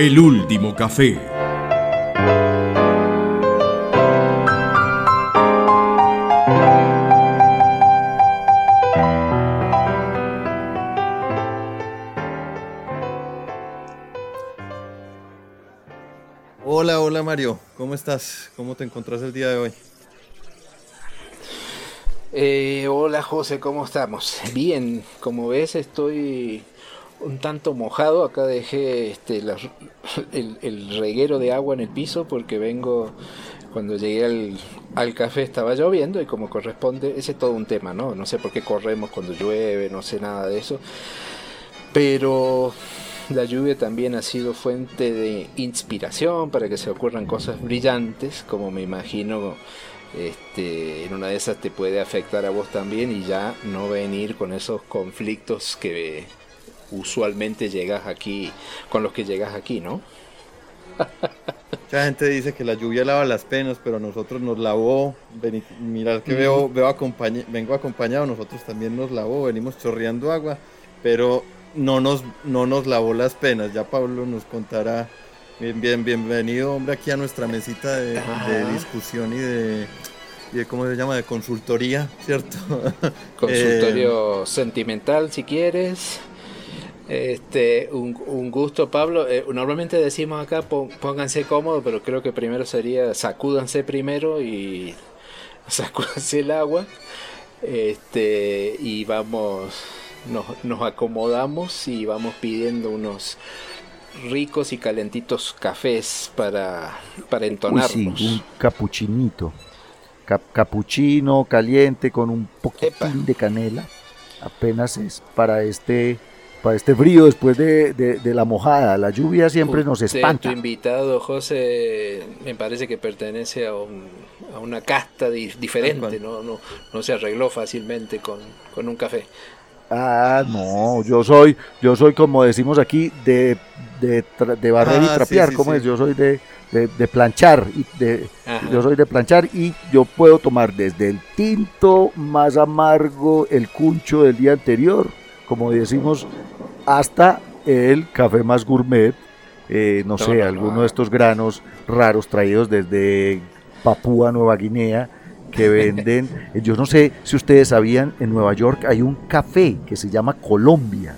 El último café. Hola, hola Mario, ¿cómo estás? ¿Cómo te encontrás el día de hoy? Eh, hola José, ¿cómo estamos? Bien, como ves estoy un tanto mojado, acá dejé este, el, reguero de agua en el piso porque vengo, cuando llegué al, café estaba lloviendo y como corresponde, ese es todo un tema, ¿no? No sé por qué corremos cuando llueve, no sé nada de eso, pero la lluvia también ha sido fuente de inspiración para que se ocurran cosas brillantes, como me imagino este, en una de esas te puede afectar a vos también y ya no venir con esos conflictos que usualmente llegas aquí, con los que llegas aquí, ¿no? Mucha gente dice que la lluvia lava las penas, pero a nosotros nos lavó. Mirad que veo, veo vengo acompañado, nosotros también nos lavó, venimos chorreando agua, pero no nos, no nos lavó las penas. Ya Pablo nos contará. Bien, bien, bienvenido, hombre, aquí a nuestra mesita de, discusión y de, y ¿cómo se llama? De consultoría, ¿cierto? Consultorio eh, sentimental, si quieres. Este, un, gusto, Pablo. Eh, normalmente decimos acá pónganse cómodos, pero creo que primero sería sacúdanse primero y sacúdanse el agua. Este, y vamos, nos, nos acomodamos y vamos pidiendo unos ricos y calentitos cafés para, para entonarnos. un capuchinito. capuchino caliente con un poquitín de canela. Apenas es para este para este frío después de, la mojada. La lluvia siempre nos espanta. Tu invitado, José, me parece que pertenece a, una casta diferente, ¿no? No, no se arregló fácilmente con, con un café. Ah, no, yo soy, yo soy como decimos aquí, de, de, de barrer y ah, trapear, ¿cómo es? Yo soy de, de, planchar, y de, yo soy de planchar y yo puedo tomar desde el tinto más amargo, el cuncho del día anterior, como decimos, hasta el café más gourmet, eh, no, sé, alguno de estos granos raros traídos desde Papúa Nueva Guinea, que venden, yo no sé si ustedes sabían, en Nueva York hay un café que se llama Colombia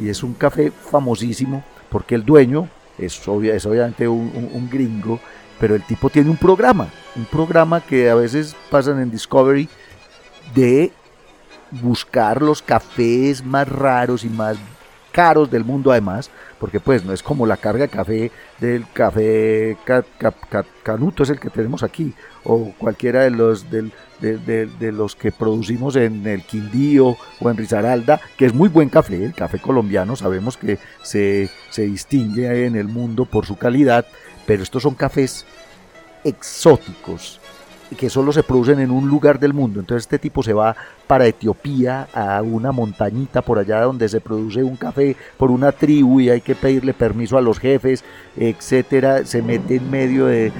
y es un café famosísimo porque el dueño es, es obviamente un, gringo, pero el tipo tiene un programa, un programa que a veces pasan en Discovery de buscar los cafés más raros y más caros del mundo además, porque pues no es como la carga de café del café Canuto, es el que tenemos aquí, o cualquiera de los, de, los que producimos en el Quindío o en Risaralda, que es muy buen café, el café colombiano, sabemos que se, se distingue en el mundo por su calidad, pero estos son cafés exóticos, que solo se producen en un lugar del mundo. Entonces este tipo se va para Etiopía, a una montañita por allá donde se produce un café por una tribu y hay que pedirle permiso a los jefes, etcétera. Se mete en medio de,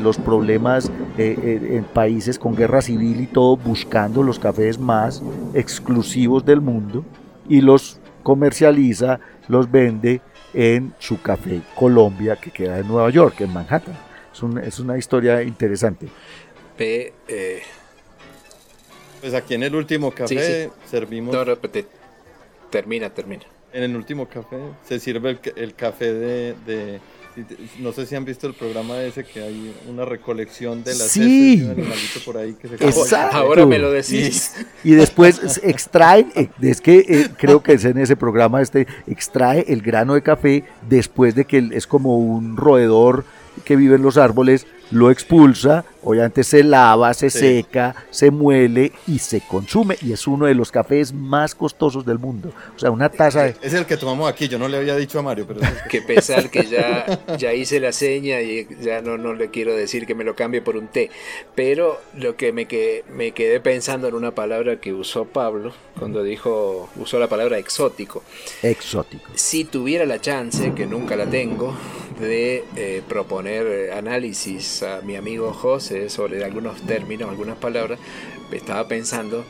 los problemas eh, eh, en países con guerra civil y todo, buscando los cafés más exclusivos del mundo y los comercializa, los vende en su café Colombia que queda en Nueva York, en Manhattan. Es, una historia interesante. Eh, pues aquí en el último café servimos. No, termina, termina. En el último café se sirve el, café de, No sé si han visto el programa ese que hay una recolección de las sí. por ahí que se Ahora me lo decís. Y, después extrae, eh, es que eh, creo que es en ese programa este, extrae el grano de café después de que es como un roedor que vive en los árboles, lo expulsa, obviamente se lava, se seca, se muele y se consume. Y es uno de los cafés más costosos del mundo. O sea, una taza de... Es el que tomamos aquí, yo no le había dicho a Mario, pero... Es que pesar que ya, ya hice la seña y ya no, no le quiero decir que me lo cambie por un té. Pero lo que me, que, me quedé pensando en una palabra que usó Pablo cuando dijo, usó la palabra exótico. Exótico. Si tuviera la chance, que nunca la tengo, de eh, proponer eh, mi amigo José sobre algunos términos, algunas palabras, estaba pensando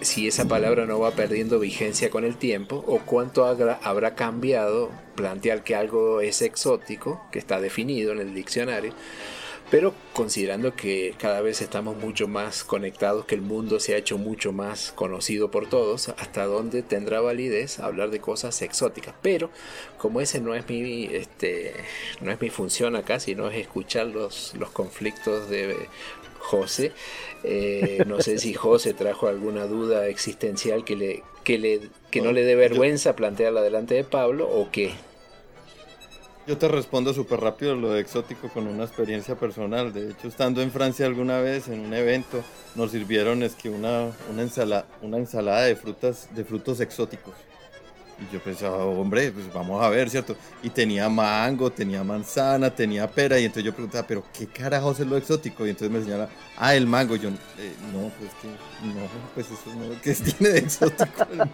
si esa palabra no va perdiendo vigencia con el tiempo o cuánto habrá cambiado plantear que algo es exótico, que está definido en el diccionario, pero considerando que cada vez estamos mucho más conectados, que el mundo se ha hecho mucho más conocido por todos, hasta dónde tendrá validez hablar de cosas exóticas. Pero como ese no es mi, este, no es mi función acá, sino es escuchar los, los conflictos de José, eh, no sé si José trajo alguna duda existencial que le, que le, que no le dé vergüenza plantearla delante de Pablo o qué. Yo te respondo súper rápido lo de exótico con una experiencia personal. De hecho, estando en Francia alguna vez en un evento, nos sirvieron es que una, una, ensalada, una ensalada de frutas, de frutos exóticos. Y yo pensaba, hombre, pues vamos a ver, ¿cierto? Y tenía mango, tenía manzana, tenía pera. Y entonces yo preguntaba, ¿pero qué carajos es lo exótico? Y entonces me señala, ah, el mango. Y yo, eh, no, pues que, no, pues eso no, ¿qué tiene de exótico el mango?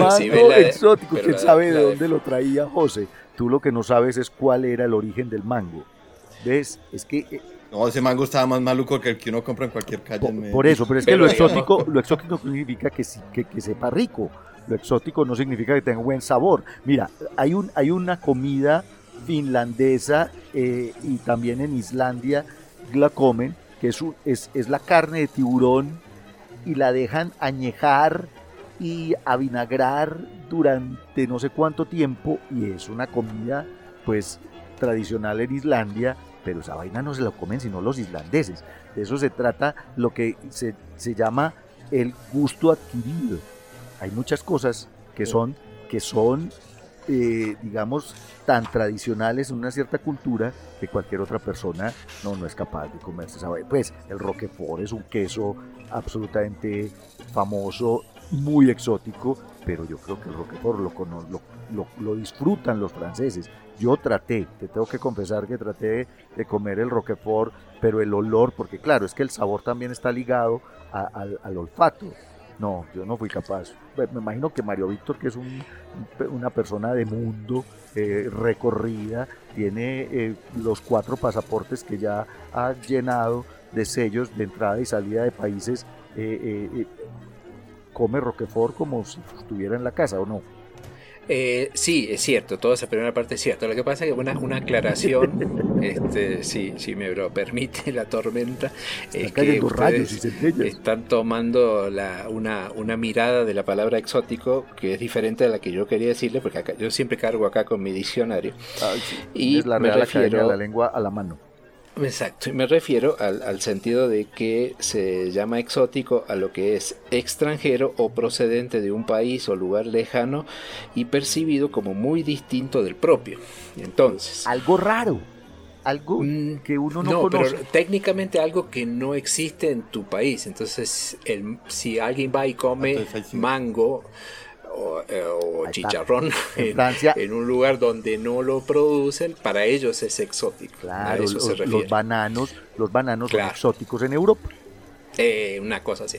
mango exótico, ¿quién sabe de dónde lo traía José? Tú lo que no sabes es cuál era el origen del mango. ¿Ves? Es que... Eh, no, ese mango estaba más maluco que el que uno compra en cualquier calle. Por, eso, pero es que lo exótico, lo exótico significa que, que, que sepa rico. Lo exótico no significa que tenga buen sabor. Mira, hay, un, hay una comida finlandesa eh, y también en Islandia la comen, que es, es, es la carne de tiburón y la dejan añejar y avinagrar durante no sé cuánto tiempo y es una comida pues tradicional en Islandia, pero esa vaina no se la comen sino los islandeses. De eso se trata lo que se, se llama el gusto adquirido. Hay muchas cosas que son, que son eh, digamos, tan tradicionales en una cierta cultura que cualquier otra persona no, no es capaz de comerse. Pues el Roquefort es un queso absolutamente famoso muy exótico, pero yo creo que el Roquefort lo, lo, lo, disfrutan los franceses. Yo traté, te tengo que confesar que traté de comer el Roquefort, pero el olor, porque claro, es que el sabor también está ligado al, olfato. No, yo no fui capaz. Me imagino que Mario Víctor, que es un, una persona de mundo, eh, recorrida, tiene eh, los cuatro pasaportes que ya ha llenado de sellos de entrada y salida de países eh, come Roquefort como si estuviera en la casa o no. Eh, sí, es cierto, toda esa primera parte es cierto. Lo que pasa es que una, una aclaración, este, si, si me lo permite la tormenta, es que ustedes están tomando la, una, una mirada de la palabra exótico que es diferente a la que yo quería decirle, porque acá, yo siempre cargo acá con mi diccionario. y es la me refiero, la lengua a la mano. Exacto, y me refiero al, sentido de que se llama exótico a lo que es extranjero o procedente de un país o lugar lejano y percibido como muy distinto del propio. Entonces, algo raro, algo mm, que uno no, no Pero técnicamente algo que no existe en tu país. Entonces, el, si alguien va y come mango o, eh, chicharrón en, en, un lugar donde no lo producen, para ellos es exótico. Claro, los, bananos, los bananos son exóticos en Europa. Eh, una cosa así.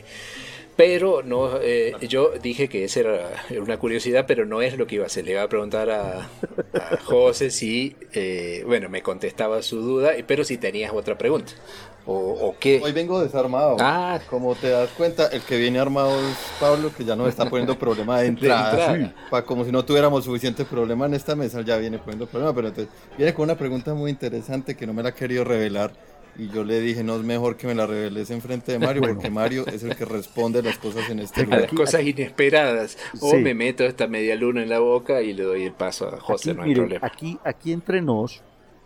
Pero no, eh, yo dije que esa era una curiosidad, pero no es lo que iba a hacer. Le iba a preguntar a, José si, bueno, me contestaba su duda, pero si tenías otra pregunta. ¿O, qué? Hoy vengo desarmado. Ah. Como te das cuenta, el que viene armado es Pablo, que ya nos está poniendo problema de entrada. como si no tuviéramos suficiente problema en esta mesa, ya viene poniendo problema. Pero entonces viene con una pregunta muy interesante que no me la ha querido revelar. Y yo le dije, no es mejor que me la reveles en frente de Mario, porque Mario es el que responde las cosas en este lugar. Las cosas inesperadas. O me meto esta media luna en la boca y le doy el paso a José, no hay problema. Aquí, aquí entre nos,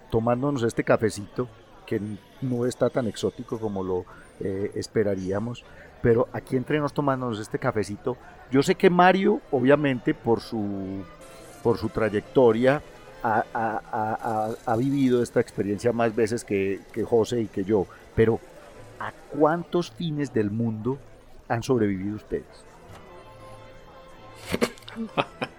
tomándonos este cafecito, que no está tan exótico como lo eh, esperaríamos. Pero aquí entre nos tomándonos este cafecito, yo sé que Mario, obviamente, por su, por su trayectoria, ha, vivido esta experiencia más veces que, que José y que yo. Pero, ¿a cuántos fines del mundo han sobrevivido ustedes?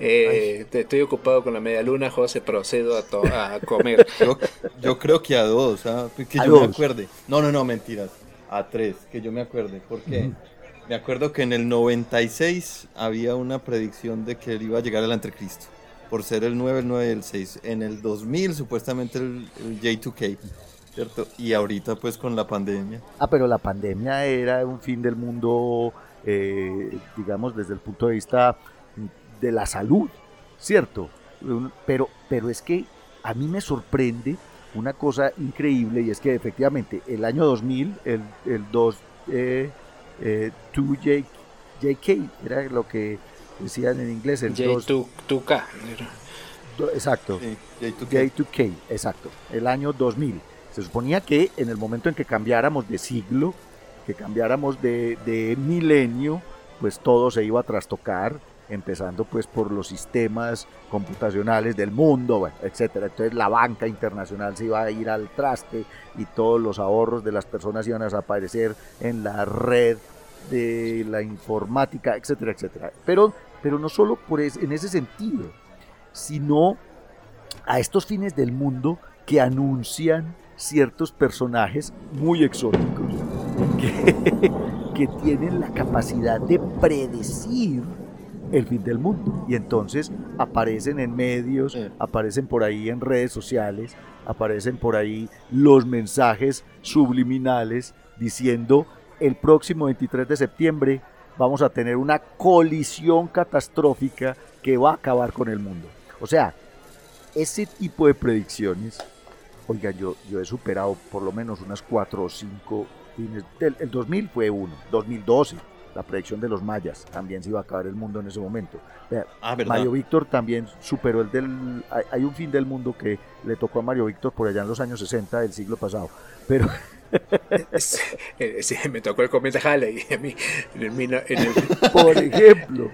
Eh, estoy ocupado con la media luna, José, procedo a, a comer. yo, creo que a dos, ¿ah? que yo me acuerde. No, no, no, mentiras. A tres, que yo me acuerde. porque Me acuerdo que en el 96 había una predicción de que él iba a llegar al anticristo. Por ser el 9, el 9 y el 6. En el 2000, supuestamente el, J2K. ¿cierto? Y ahorita pues con la pandemia. Ah, pero la pandemia era un fin del mundo, eh, digamos, desde el punto de vista de la salud, ¿cierto? Pero, pero es que a mí me sorprende una cosa increíble y es que efectivamente el año 2000, el, el 2, eh, eh, 2J, JK, era lo que decían en inglés, el 2, J2K. Exacto, J2K. J2K, exacto, el año 2000. Se suponía que en el momento en que cambiáramos de siglo, que cambiáramos de, de milenio, pues todo se iba a trastocar empezando pues por los sistemas computacionales del mundo, bueno, etcétera. Entonces la banca internacional se iba a ir al traste y todos los ahorros de las personas iban a desaparecer en la red de la informática, etcétera, etcétera. Pero, pero no solo por en ese sentido, sino a estos fines del mundo que anuncian ciertos personajes muy exóticos que, que tienen la capacidad de predecir el fin del mundo. Y entonces aparecen en medios, aparecen por ahí en redes sociales, aparecen por ahí los mensajes subliminales diciendo el próximo 23 de septiembre vamos a tener una colisión catastrófica que va a acabar con el mundo. O sea, ese tipo de predicciones, oiga, yo, yo he superado por lo menos unas cuatro o cinco fines. El, 2000 fue uno, 2012 la predicción de los mayas, también se iba a acabar el mundo en ese momento. Ah, Mario Víctor también superó el del... Hay, un fin del mundo que le tocó a Mario Víctor por allá en los años 60 del siglo pasado, pero... sí, me tocó el cometa Halley a mí Por ejemplo.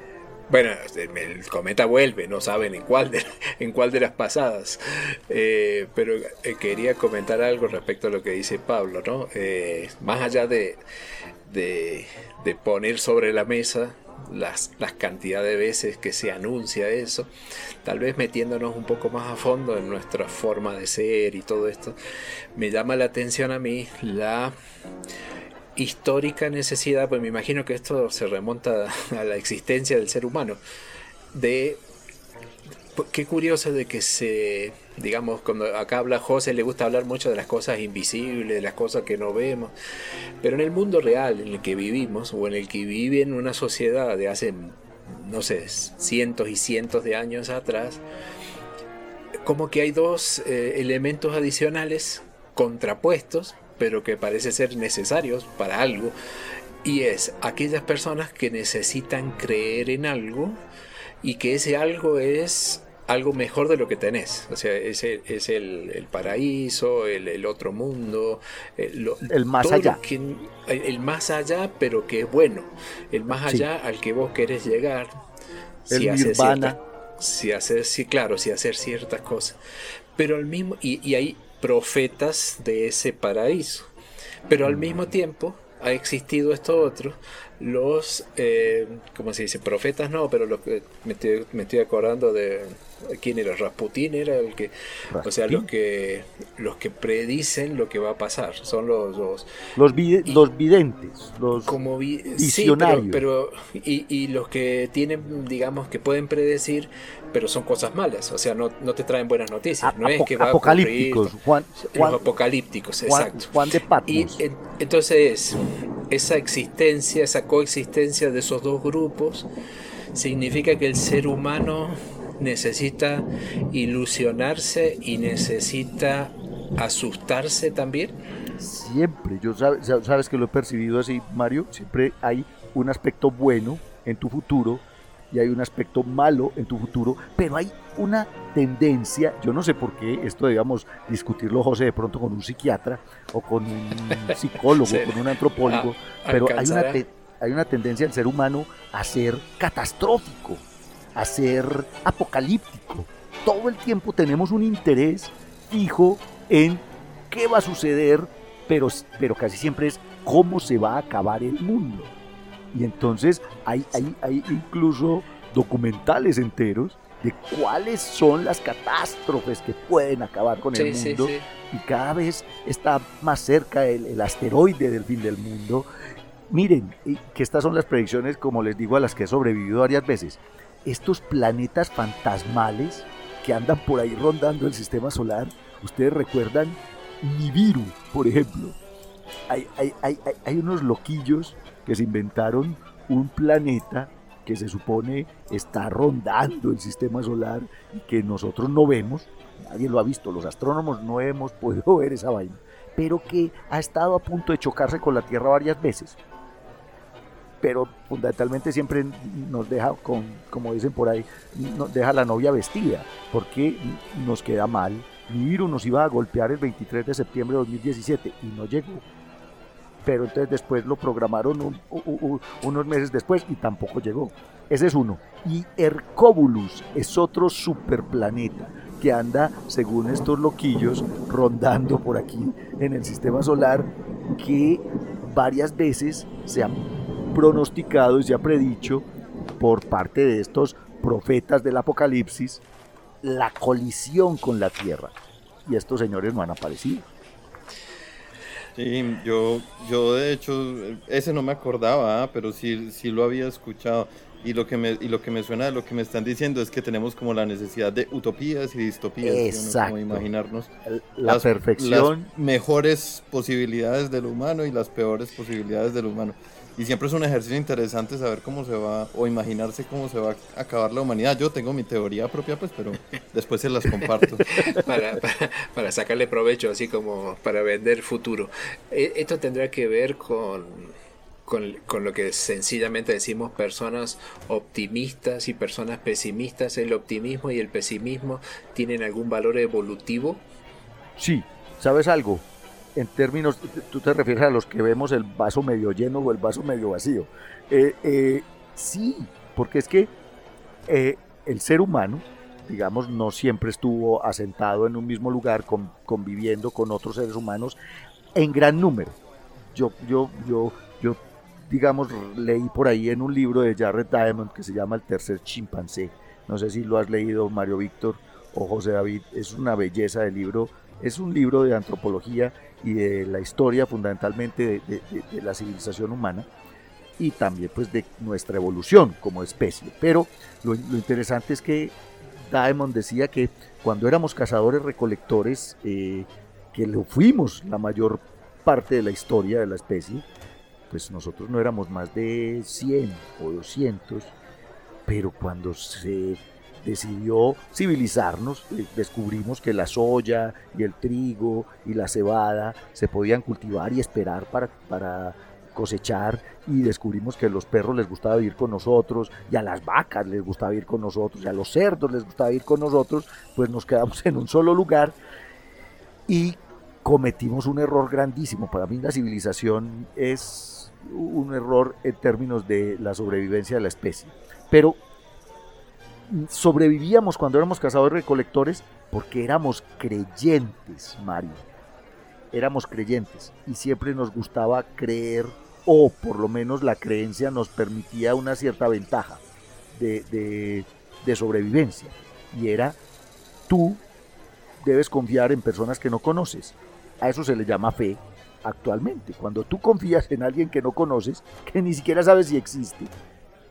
Bueno, el cometa vuelve, no saben en cuál de, en cuál de las pasadas. Eh, pero eh, quería comentar algo respecto a lo que dice Pablo, ¿no? Eh, más allá de, de, poner sobre la mesa las, las cantidades de veces que se anuncia eso, tal vez metiéndonos un poco más a fondo en nuestra forma de ser y todo esto, me llama la atención a mí la histórica necesidad, pues me imagino que esto se remonta a la existencia del ser humano, de qué curioso de que se, digamos, cuando acá habla José, le gusta hablar mucho de las cosas invisibles, de las cosas que no vemos, pero en el mundo real en el que vivimos, o en el que vive en una sociedad de hace, no sé, cientos y cientos de años atrás, como que hay dos eh, elementos adicionales contrapuestos, pero que parece ser necesarios para algo, y es aquellas personas que necesitan creer en algo, y que ese algo es algo mejor de lo que tenés. O sea, es el, es el, paraíso, el, otro mundo, el, el más allá. el más allá, pero que es bueno. El más allá al que vos querés llegar. si haces si hacer, sí, claro, si hacer ciertas cosas. Pero al mismo, y, y hay profetas de ese paraíso. Pero al mm. mismo tiempo ha existido esto otro los, eh, ¿cómo se dice? Profetas no, pero lo que me estoy, me estoy acordando de quién era Rasputín era el que, o sea, los que los que predicen lo que va a pasar, son los los los, videntes, los como visionarios, pero, y, y, los que tienen, digamos, que pueden predecir, pero son cosas malas, o sea, no, no te traen buenas noticias, no es que va apocalípticos, Juan, los apocalípticos, exacto. Juan de Patmos. Y entonces esa existencia, esa coexistencia de esos dos grupos significa que el ser humano necesita ilusionarse y necesita asustarse también? Siempre, yo sabes, sabes que lo he percibido así, Mario, siempre hay un aspecto bueno en tu futuro y hay un aspecto malo en tu futuro, pero hay una tendencia, yo no sé por qué, esto debíamos discutirlo, José, de pronto con un psiquiatra o con un psicólogo, con un antropólogo, ah, pero hay una, hay una tendencia del ser humano a ser catastrófico, a ser apocalíptico. Todo el tiempo tenemos un interés fijo en qué va a suceder, pero, pero casi siempre es cómo se va a acabar el mundo. Y entonces hay, hay, hay incluso documentales enteros de cuáles son las catástrofes que pueden acabar con el mundo. Y cada vez está más cerca el, asteroide del fin del mundo. Miren, que estas son las predicciones, como les digo, a las que he sobrevivido varias veces. Estos planetas fantasmales que andan por ahí rondando el sistema solar, ustedes recuerdan Nibiru, por ejemplo. Hay, unos loquillos que se inventaron un planeta que se supone está rondando el sistema solar y que nosotros no vemos, nadie lo ha visto, los astrónomos no hemos podido ver esa vaina, pero que ha estado a punto de chocarse con la Tierra varias veces. Pero fundamentalmente siempre nos deja, con, como dicen por ahí, nos deja la novia vestida, porque nos queda mal. Nibiru nos iba a golpear el 23 de septiembre de 2017 y no llegó pero entonces después lo programaron unos meses después y tampoco llegó. Ese es uno. Y Hercóbulus es otro superplaneta que anda, según estos loquillos, rondando por aquí en el sistema solar, que varias veces se ha pronosticado y se ha predicho por parte de estos profetas del Apocalipsis la colisión con la Tierra. Y estos señores no han aparecido. Sí, yo, yo de hecho, ese no me acordaba, ¿ah? pero sí, sí lo había escuchado. Y lo, que me, y lo que me suena de lo que me están diciendo es que tenemos como la necesidad de utopías y distopías. Exacto. Como imaginarnos la perfección. Las mejores posibilidades del humano y las peores posibilidades del humano. Y siempre es un ejercicio interesante saber cómo se va, o imaginarse cómo se va a acabar la humanidad. Yo tengo mi teoría propia, pues, pero después se las comparto. para, para, sacarle provecho, así como para vender futuro. E, esto tendrá que ver con, con, con, lo que sencillamente decimos personas optimistas y personas pesimistas. ¿El optimismo y el pesimismo tienen algún valor evolutivo? Sí, ¿sabes algo? En términos, tú te refieres a los que vemos el vaso medio lleno o el vaso medio vacío. Eh, eh, sí, porque es que eh, el ser humano, digamos, no siempre estuvo asentado en un mismo lugar, conviviendo con otros seres humanos en gran número. Yo, yo, yo, yo, digamos, leí por ahí en un libro de Jared Diamond que se llama El tercer chimpancé. No sé si lo has leído, Mario Víctor o José David. Es una belleza de libro. Es un libro de antropología y de la historia fundamentalmente de, la civilización humana y también pues de nuestra evolución como especie. Pero lo, interesante es que Diamond decía que cuando éramos cazadores recolectores, eh, que lo fuimos la mayor parte de la historia de la especie, pues nosotros no éramos más de 100 o 200, pero cuando se decidió civilizarnos, eh, descubrimos que la soya y el trigo y la cebada se podían cultivar y esperar para, para cosechar y descubrimos que a los perros les gustaba vivir con nosotros y a las vacas les gustaba vivir con nosotros y a los cerdos les gustaba vivir con nosotros, pues nos quedamos en un solo lugar y cometimos un error grandísimo. Para mí la civilización es un error en términos de la sobrevivencia de la especie. Pero sobrevivíamos cuando éramos cazadores recolectores porque éramos creyentes, Mario. Éramos creyentes y siempre nos gustaba creer o por lo menos la creencia nos permitía una cierta ventaja de, de sobrevivencia. Y era, tú debes confiar en personas que no conoces. A eso se le llama fe actualmente. Cuando tú confías en alguien que no conoces, que ni siquiera sabes si existe,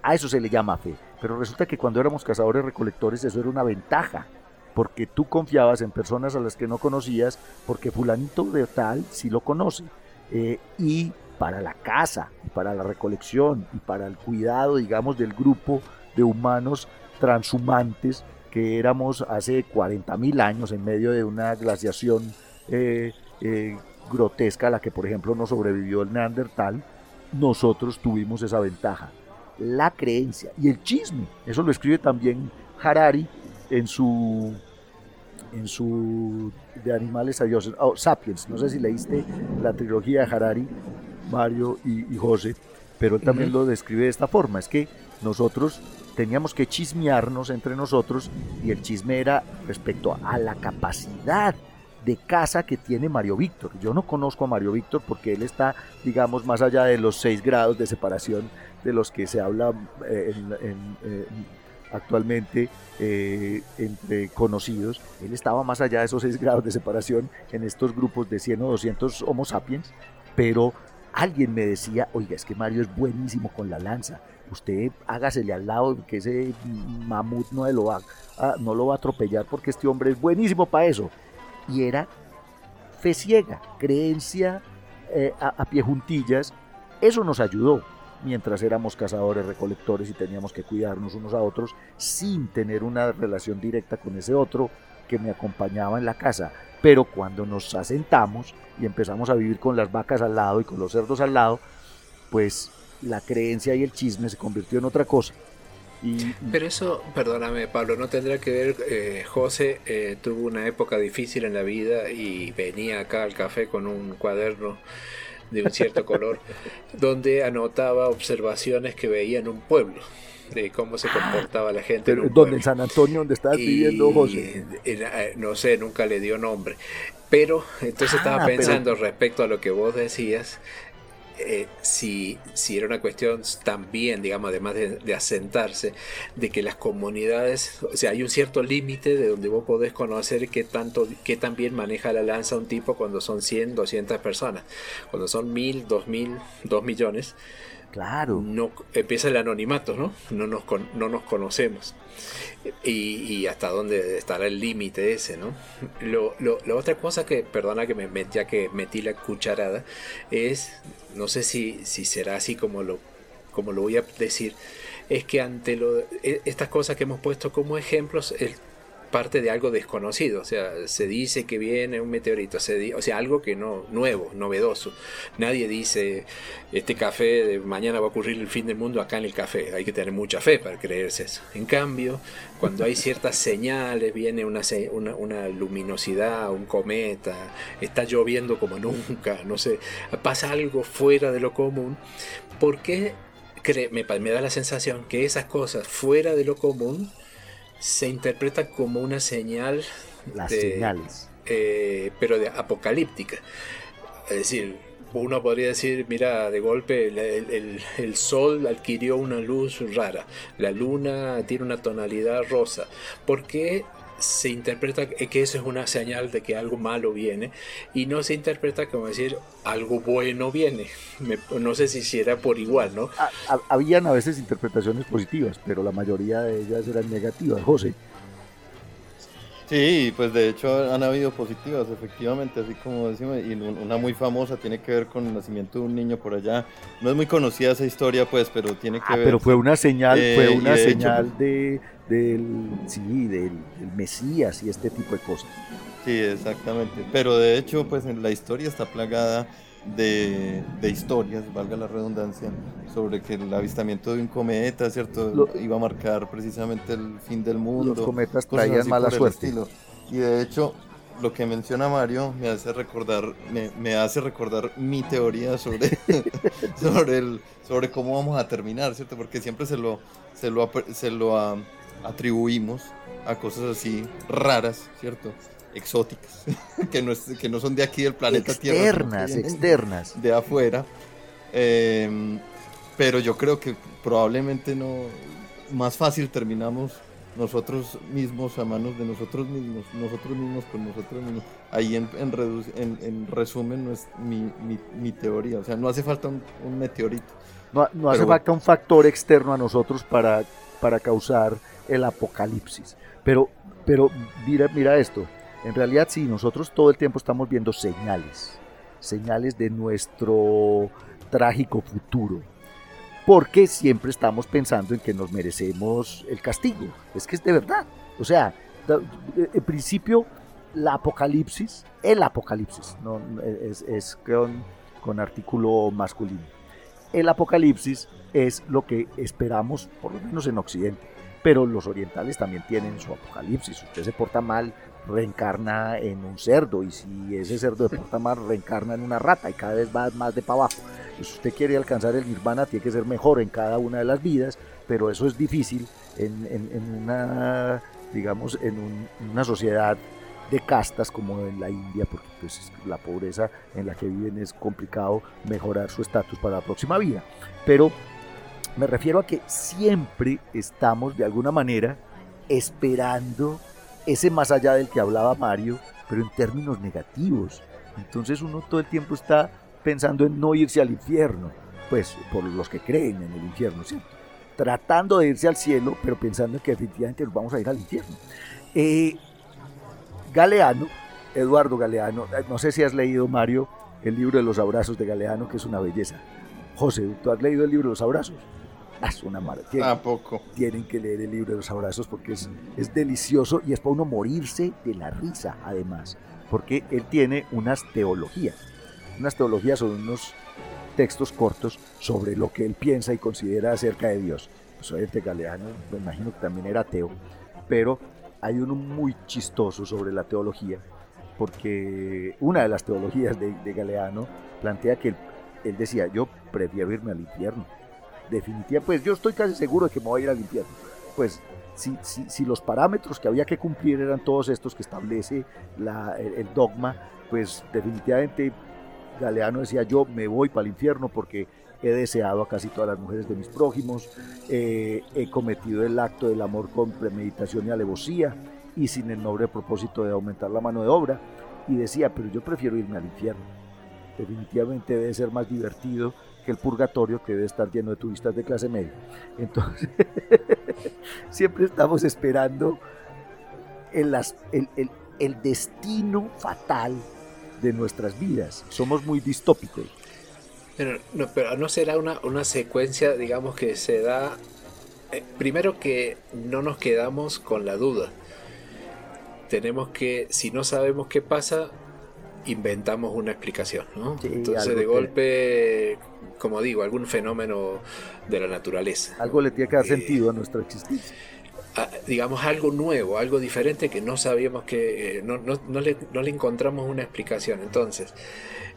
a eso se le llama fe. Pero resulta que cuando éramos cazadores recolectores eso era una ventaja, porque tú confiabas en personas a las que no conocías, porque fulanito de tal sí lo conoce. Eh, y para la caza, y para la recolección, y para el cuidado, digamos, del grupo de humanos transhumantes que éramos hace 40.000 años en medio de una glaciación eh, eh, grotesca a la que, por ejemplo, no sobrevivió el Neandertal, nosotros tuvimos esa ventaja la creencia y el chisme. Eso lo escribe también Harari en su en su de animales a dioses, oh, Sapiens. No sé si leíste la trilogía de Harari, Mario y, José, pero él también lo describe de esta forma. Es que nosotros teníamos que chismearnos entre nosotros y el chisme era respecto a la capacidad de casa que tiene Mario Víctor. Yo no conozco a Mario Víctor porque él está, digamos, más allá de los seis grados de separación de los que se habla eh, eh, actualmente eh, entre conocidos. Él estaba más allá de esos seis grados de separación en estos grupos de 100 o 200 Homo sapiens, pero alguien me decía, oiga, es que Mario es buenísimo con la lanza. Usted hágasele al lado que ese mamut no lo no lo va a atropellar porque este hombre es buenísimo para eso. Y era fe ciega, creencia a pie juntillas. Eso nos ayudó mientras éramos cazadores, recolectores y teníamos que cuidarnos unos a otros sin tener una relación directa con ese otro que me acompañaba en la casa. Pero cuando nos asentamos y empezamos a vivir con las vacas al lado y con los cerdos al lado, pues la creencia y el chisme se convirtió en otra cosa. Pero eso, perdóname Pablo, no tendrá que ver, eh, José eh, tuvo una época difícil en la vida y venía acá al café con un cuaderno de un cierto color donde anotaba observaciones que veía en un pueblo de cómo se comportaba la gente. en ¿Dónde? ¿En San Antonio, donde estabas viviendo, José? Eh, no sé, nunca le dio nombre. Pero entonces estaba ah, pensando respecto a lo que vos decías, eh, si, si, era una cuestión también, digamos, además de, asentarse, de que las comunidades, o sea, hay un cierto límite de donde vos podés conocer qué tanto, qué tan bien maneja la lanza un tipo cuando son 100, 200 personas, cuando son 1000, 2000, 2 millones. Claro. No, empieza el anonimato, ¿no? No nos, no nos conocemos. Y, hasta dónde estará el límite ese, ¿no? Lo, lo, la otra cosa que, perdona que me metí, que metí la cucharada, es, no sé si, si será así como lo, como lo voy a decir, es que ante e, estas cosas que hemos puesto como ejemplos, el parte de algo desconocido, o sea, se dice que viene un meteorito, se o sea, algo que no nuevo, novedoso. Nadie dice este café de mañana va a ocurrir el fin del mundo acá en el café. Hay que tener mucha fe para creerse eso. En cambio, cuando hay ciertas señales, viene una, una, una luminosidad, un cometa, está lloviendo como nunca, no sé, pasa algo fuera de lo común. ¿Por qué me, me da la sensación que esas cosas fuera de lo común se interpreta como una señal. Las señales. Eh, pero de apocalíptica. Es decir, uno podría decir, mira, de golpe el, sol adquirió una luz rara, la luna tiene una tonalidad rosa. ¿Por qué se interpreta que eso es una señal de que algo malo viene y no se interpreta como decir algo bueno viene. no sé si era por igual, ¿no? habían a veces interpretaciones positivas, pero la mayoría de ellas eran negativas, José. Sí, pues de hecho han habido positivas, efectivamente, así como decimos, y una muy famosa tiene que ver con el nacimiento de un niño por allá. No es muy conocida esa historia, pues, pero tiene que ah, ver. Pero fue una señal, fue eh, una señal pues, de, del, sí, del, Mesías y este tipo de cosas. Sí, exactamente. Pero de hecho, pues en la historia está plagada de, historias, valga la redundancia, sobre que el avistamiento de un cometa, ¿cierto? Iba a marcar precisamente el fin del mundo. Los cometas traían mala suerte. Y de hecho, lo que menciona Mario me hace recordar, me, hace recordar mi teoría sobre, sobre, el, sobre cómo vamos a terminar, ¿cierto? Porque siempre se lo, se lo, se lo atribuimos a cosas así raras, ¿cierto? exóticas, que, no que no son de aquí del planeta Tierra. Externas, externas. De afuera. Em, pero yo creo que probablemente no, más fácil terminamos nosotros mismos a manos de nosotros mismos, nosotros mismos con nosotros mismos. Ahí en, en, resumen no es mi, mi, teoría, o sea, no hace falta un, meteorito. No, no hace falta un factor externo a nosotros para, para causar el apocalipsis. Pero, pero mira, mira esto, en realidad sí, nosotros todo el tiempo estamos viendo señales, señales de nuestro trágico futuro, porque siempre estamos pensando en que nos merecemos el castigo. Es que es de verdad. O sea, en principio, la apocalipsis, el apocalipsis, no, es, es con, con artículo masculino. El apocalipsis es lo que esperamos, por lo menos en Occidente. Pero los orientales también tienen su apocalipsis. Si usted se porta mal, reencarna en un cerdo y si ese cerdo de porta mal reencarna en una rata y cada vez va más de para abajo. Si usted quiere alcanzar el nirvana tiene que ser mejor en cada una de las vidas, pero eso es difícil en, una, digamos, en, una sociedad de castas como en la India, porque pues, la pobreza en la que viven es complicado mejorar su estatus para la próxima vida. Pero me refiero a que siempre estamos de alguna manera esperando ese más allá del que hablaba Mario, pero en términos negativos. Entonces uno todo el tiempo está pensando en no irse al infierno, pues por los que creen en el infierno, ¿cierto? Tratando de irse al cielo, pero pensando que efectivamente nos vamos a ir al infierno. Eh, Galeano Eduardo Galeano, eh, no sé si has leído, Mario, el libro de los abrazos de Galeano, que es una belleza. José, ¿tú has leído el libro de los abrazos? Es una maravilla. ¿A poco? Tienen que leer el libro de los abrazos porque es, es delicioso y es para uno morirse de la risa, además, porque él tiene unas teologías. Unas teologías son unos textos cortos sobre lo que él piensa y considera acerca de Dios. Soy este Galeano, me imagino que también era ateo, pero hay uno muy chistoso sobre la teología, porque una de las teologías de, Galeano plantea que él, decía, yo prefiero irme al infierno. Definitivamente, pues yo estoy casi seguro de que me voy a ir al infierno. Pues si, si, los parámetros que había que cumplir eran todos estos que establece el, dogma, pues definitivamente Galeano decía, yo me voy para el infierno porque he deseado a casi todas las mujeres de mis prójimos, eh, he cometido el acto del amor con premeditación y alevosía y sin el noble propósito de aumentar la mano de obra. Y decía, pero yo prefiero irme al infierno. Definitivamente debe ser más divertido que el purgatorio que debe estar lleno de turistas de clase media. Entonces, siempre estamos esperando el, el, el destino fatal de nuestras vidas. Somos muy distópicos. Pero no, será una, una secuencia, digamos, que se da... Eh, primero que no nos quedamos con la duda. Tenemos que, si no sabemos qué pasa, inventamos una explicación, ¿no? Entonces de golpe, como digo, algún fenómeno de la naturaleza. Algo le tiene que dar eh, sentido a nuestra existencia digamos, algo nuevo, algo diferente que no sabíamos que, eh, no, no, no, le, no, le, encontramos una explicación. Entonces,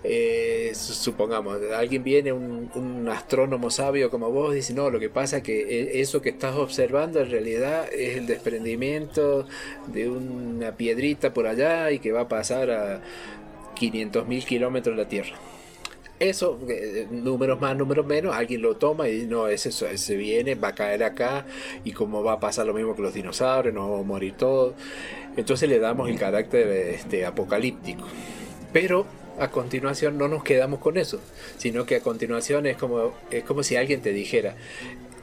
eh, supongamos, alguien viene, un, un, astrónomo sabio como vos, dice, no, lo que pasa es que e, eso que estás observando en realidad es el desprendimiento de una piedrita por allá y que va a pasar a 500.000 kilómetros de la Tierra eso, eh, números más, números menos, alguien lo toma y no, es eso, se viene, va a caer acá y como va a pasar lo mismo que los dinosaurios, nos vamos a morir todos. Entonces le damos el carácter este, apocalíptico. Pero a continuación no nos quedamos con eso, sino que a continuación es como, es como si alguien te dijera,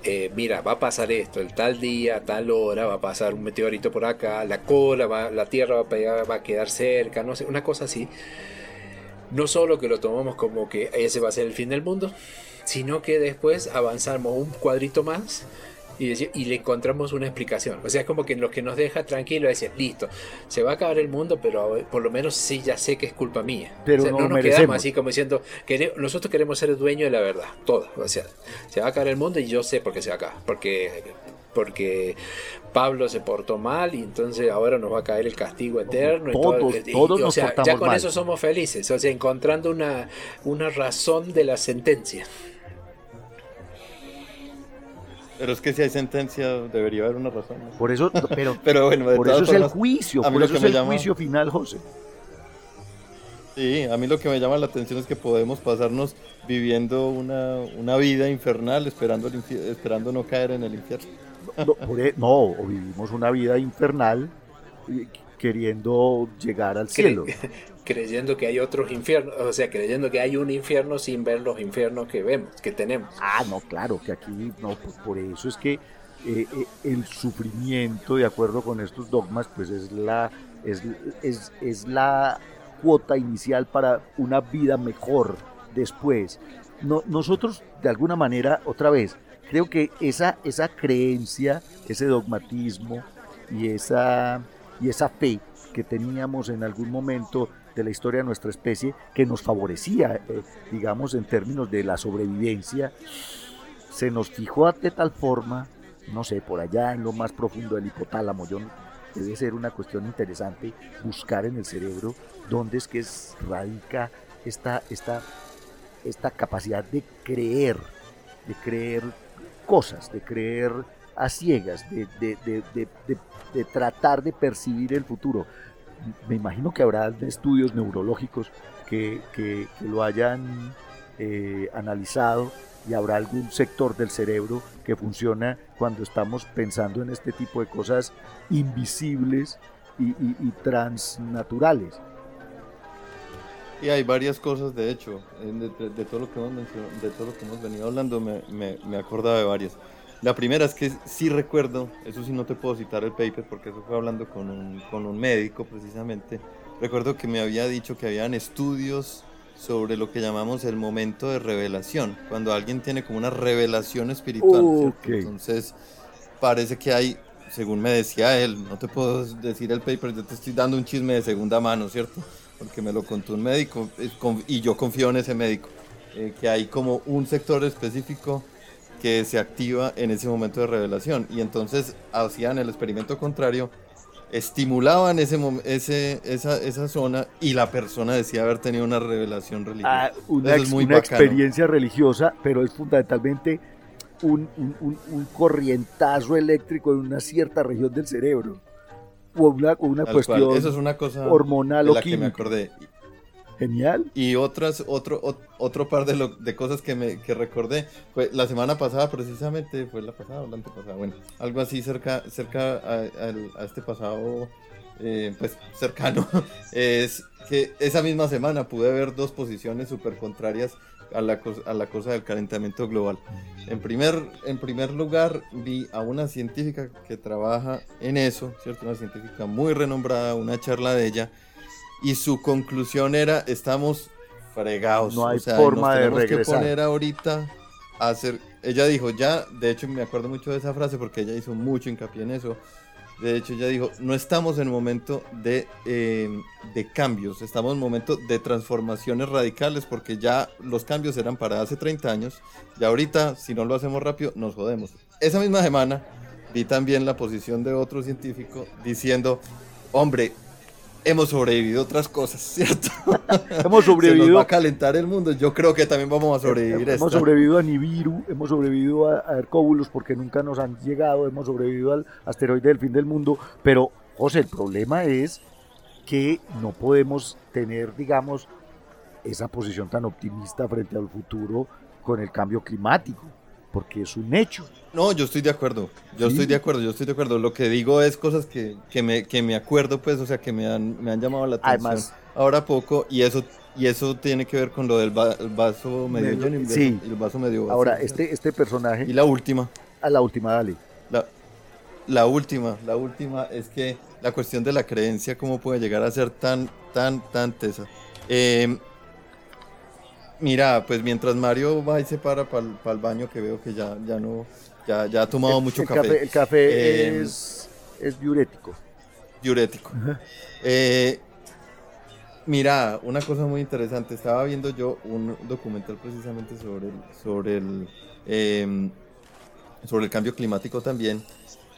eh, mira, va a pasar esto, el tal día, tal hora, va a pasar un meteorito por acá, la cola, va, la Tierra va va a quedar cerca, no sé, una cosa así. No solo que lo tomamos como que ese va a ser el fin del mundo, sino que después avanzamos un cuadrito más y, y le encontramos una explicación. O sea, es como que lo que nos deja tranquilo es decir, listo, se va a acabar el mundo, pero por lo menos sí ya sé que es culpa mía. Pero no, nos quedamos así como diciendo, que nosotros queremos ser dueños de la verdad, toda. O sea, se va a acabar el mundo y yo sé por qué se va a acabar. Porque porque Pablo se portó mal y entonces ahora nos va a caer el castigo eterno. Todos, y todos o sea, ya con eso somos felices, o sea, encontrando una, una razón de la sentencia. Pero es que si hay sentencia debería haber una razón. Por eso, pero, bueno, por eso es el juicio, por eso es el juicio final, José. Sí, a mí lo que me llama la atención es que podemos pasarnos viviendo una, una vida infernal esperando, esperando no caer en el infierno. E, no, o vivimos una vida infernal eh, queriendo llegar al cielo. creyendo que hay otros infiernos, o sea, creyendo que hay un infierno sin ver los infiernos que vemos, que tenemos. Ah, no, claro, que aquí, no, pues por eso es que eh, eh, el sufrimiento, de acuerdo con estos dogmas, pues es la, es, es, es la cuota inicial para una vida mejor después. No, nosotros, de alguna manera, otra vez, creo que esa, esa creencia, ese dogmatismo y esa, y esa fe que teníamos en algún momento de la historia de nuestra especie, que nos favorecía, eh, digamos, en términos de la sobrevivencia, se nos fijó de tal forma, no sé, por allá en lo más profundo del hipotálamo, yo, debe ser una cuestión interesante buscar en el cerebro dónde es que radica esta, esta, esta capacidad de creer, de creer cosas, de creer a ciegas, de, de, tratar de percibir el futuro. Me imagino que habrá estudios neurológicos que, lo hayan eh, analizado y habrá algún sector del cerebro que funciona cuando estamos pensando en este tipo de cosas invisibles y, transnaturales. Y hay varias cosas, de hecho, de, todo, lo que hemos de todo lo que hemos venido hablando, me, me, me acordaba de varias. La primera es que sí recuerdo, eso sí no te puedo citar el paper porque eso fue hablando con un, con un médico precisamente, recuerdo que me había dicho que habían estudios sobre lo que llamamos el momento de revelación, cuando alguien tiene como una revelación espiritual. Entonces, parece que hay, según me decía él, no te puedo decir el paper, yo te estoy dando un chisme de segunda mano, ¿cierto? Porque me lo contó un médico y yo confío en ese médico, eh, que hay como un sector específico que se activa en ese momento de revelación. Y entonces hacían el experimento contrario estimulaban ese, ese esa, esa, zona y la persona decía haber tenido una revelación religiosa. Ah, una, una experiencia religiosa, pero es fundamentalmente un, un, un, corrientazo eléctrico en una cierta región del cerebro. O una, una cuestión Eso es una cosa hormonal de la que me acordé. Genial. Y otras, otro, otro par de, lo, de cosas que me que recordé. Fue la semana pasada, precisamente, fue la pasada o la antepasada. Bueno, algo así cerca, cerca a, este pasado, eh, pues cercano. es que esa misma semana pude ver dos posiciones súper contrarias a la, a la cosa del calentamiento global. En primer, en primer lugar, vi a una científica que trabaja en eso, ¿cierto? Una científica muy renombrada, una charla de ella y su conclusión era, estamos fregados. No hay forma de regresar. que poner ahorita a hacer... Ella dijo, ya, de hecho me acuerdo mucho de esa frase porque ella hizo mucho hincapié en eso. De hecho, ella dijo, no estamos en momento de, eh, de cambios, estamos en momento de transformaciones radicales porque ya los cambios eran para hace 30 años y ahorita, si no lo hacemos rápido, nos jodemos. Esa misma semana vi también la posición de otro científico diciendo, hombre, hemos sobrevivido otras cosas, ¿cierto? hemos sobrevivido. Se nos va a calentar el mundo. Yo creo que también vamos a sobrevivir. Hemos sobrevivido a Nibiru, hemos sobrevivido a, a Hercóbulos porque nunca nos han llegado, hemos sobrevivido al asteroide del fin del mundo. Pero, José, el problema es que no podemos tener, digamos, esa posición tan optimista frente al futuro con el cambio climático porque es un hecho. No, yo estoy de acuerdo, yo estoy de acuerdo, yo estoy de acuerdo. Lo que digo es cosas que, que, me, que me acuerdo, pues, o sea, que me han, me han llamado la atención Además, ahora poco, y eso y eso tiene que ver con lo del vaso medio, lleno sí. y el vaso medio vacío. Ahora, este, este personaje... Y la última. A la última, dale. La, la última, la última es que la cuestión de la creencia, cómo puede llegar a ser tan, tan, tan tesa. Eh, Mira, pues mientras Mario va y se para para el baño, que veo que ya, ya no, ya, ya ha tomado mucho café. El café em, es, es, diurético. Diurético. Eh, mira, una cosa muy interesante. Estaba viendo yo un documental precisamente sobre el, sobre el, em, sobre el cambio climático también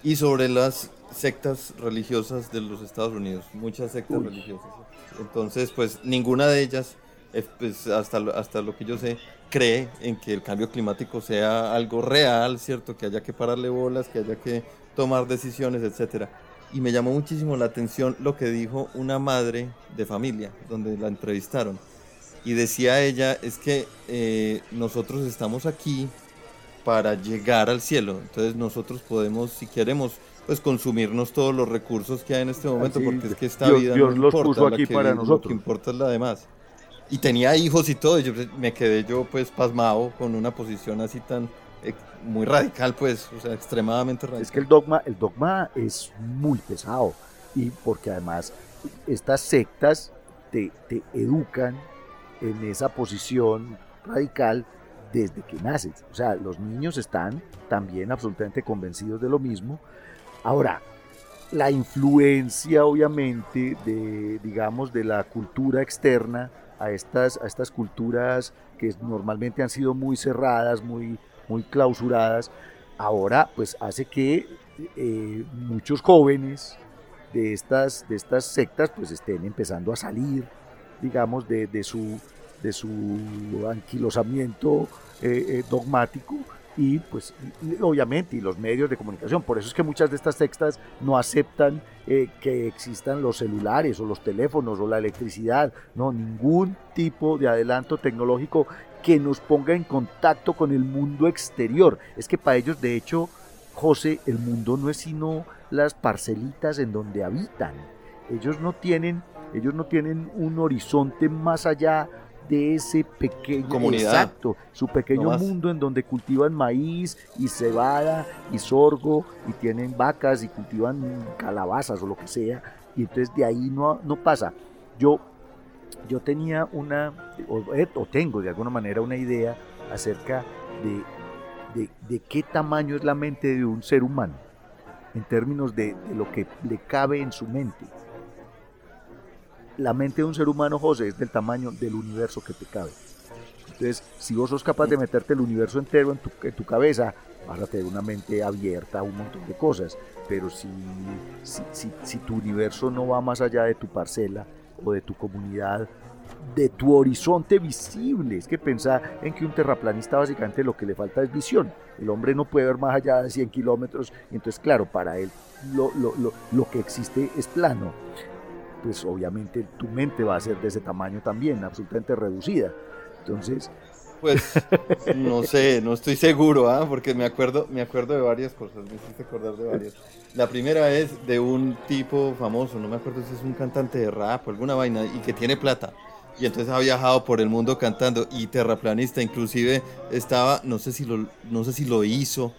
y sobre las sectas religiosas de los Estados Unidos. Muchas sectas religiosas. Entonces, pues ninguna de ellas pues, hasta, hasta lo que yo sé, cree en que el cambio climático sea algo real, ¿cierto? Que haya que pararle bolas, que haya que tomar decisiones, etcétera. Y me llamó muchísimo la atención lo que dijo una madre de familia, donde la entrevistaron. Y decía ella, es que eh, nosotros estamos aquí para llegar al cielo. Entonces nosotros podemos, si queremos, pues consumirnos todos los recursos que hay en este momento, porque es que esta vida no importa, puso aquí para nosotros. Lo que importa es la demás y tenía hijos y todo, y yo me quedé yo pues pasmado con una posición así tan eh, muy radical, pues, o sea, extremadamente radical. Es que el dogma, el dogma es muy pesado, y porque además estas sectas te, te educan en esa posición radical desde que naces. O sea, los niños están también absolutamente convencidos de lo mismo. Ahora, la influencia obviamente de, digamos, de la cultura externa a estas, a estas culturas que normalmente han sido muy cerradas, muy, muy clausuradas, ahora pues hace que eh, muchos jóvenes de estas, de estas sectas pues estén empezando a salir, digamos, de, de su, de su anquilosamiento eh, eh, dogmático y pues obviamente y los medios de comunicación. Por eso es que muchas de estas sectas no aceptan eh, que existan los celulares o los teléfonos o la electricidad, no, ningún tipo de adelanto tecnológico que nos ponga en contacto con el mundo exterior. Es que para ellos, de hecho, José, el mundo no es sino las parcelitas en donde habitan. Ellos no tienen, ellos no tienen un horizonte más allá de ese pequeño Comunidad. exacto, su pequeño mundo en donde cultivan maíz y cebada y sorgo y tienen vacas y cultivan calabazas o lo que sea y entonces de ahí no, no pasa. yo, yo tenía una, eh, o, tengo de alguna manera una idea acerca de, de, qué tamaño es la mente de un ser humano, en términos de, de lo que le cabe en su mente. La mente de un ser humano, José, es del tamaño del universo que te cabe. Entonces, si vos sos capaz de meterte el universo entero en tu, cabeza, vas a tener una mente abierta a un montón de cosas. Pero si, si, si, tu universo no va más allá de tu parcela o de tu comunidad, de tu horizonte visible. Es que pensar en que un terraplanista básicamente lo que le falta es visión. El hombre no puede ver más allá de 100 kilómetros. Entonces, claro, para él lo, lo, lo, lo, que existe es plano. Pues obviamente tu mente va a ser de ese tamaño también, absolutamente reducida. Entonces, pues no sé, no estoy seguro, ¿ah? porque me acuerdo, me acuerdo de varias cosas, me hiciste acordar de varias. La primera es de un tipo famoso, no me acuerdo si es un cantante de rap o alguna vaina, y que tiene plata. Y entonces ha viajado por el mundo cantando y terraplanista, inclusive estaba, no sé si lo, no sé si lo hizo,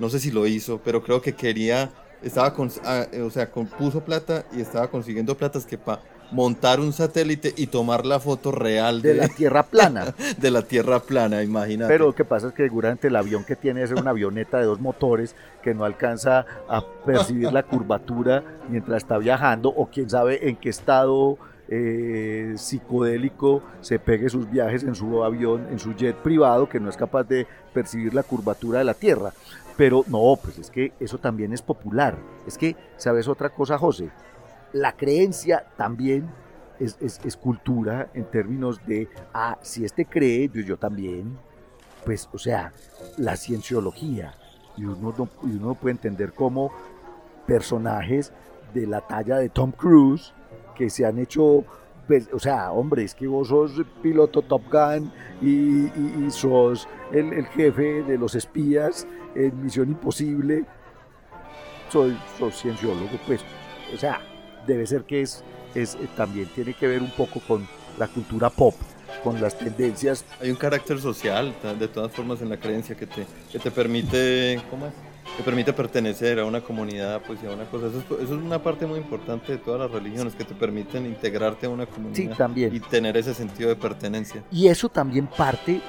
no sé si lo hizo, pero creo que quería, estaba con, ah, o sea, puso plata y estaba consiguiendo platas que pa montar un satélite y tomar la foto real de, la Tierra plana. de la Tierra plana, imagínate. Pero lo que pasa es que seguramente el avión que tiene es una avioneta de dos motores que no alcanza a percibir la curvatura mientras está viajando o quién sabe en qué estado eh, psicodélico se pegue sus viajes en su avión, en su jet privado que no es capaz de percibir la curvatura de la Tierra. Pero no, pues es que eso también es popular. Es que, ¿sabes otra cosa, José? la creencia también es, cultura en términos de, ah, si este cree, pues yo también. Pues, o sea, la cienciología. Y uno, no, uno puede entender cómo personajes de la talla de Tom Cruise, que se han hecho pues, o sea, hombre, es que vos sos piloto Top Gun y, sos el, el, jefe de los espías en Misión Imposible. Soy, soy cienciólogo, pues, o sea, debe ser que es, es eh, también tiene que ver un poco con la cultura pop, con las tendencias. Hay un carácter social, de todas formas, en la creencia que te, que te permite, ¿cómo es? Te permite pertenecer a una comunidad, pues a una cosa. Eso es, eso es, una parte muy importante de todas las religiones, que te permiten integrarte a una comunidad también. y tener ese sentido de pertenencia. Y eso también parte,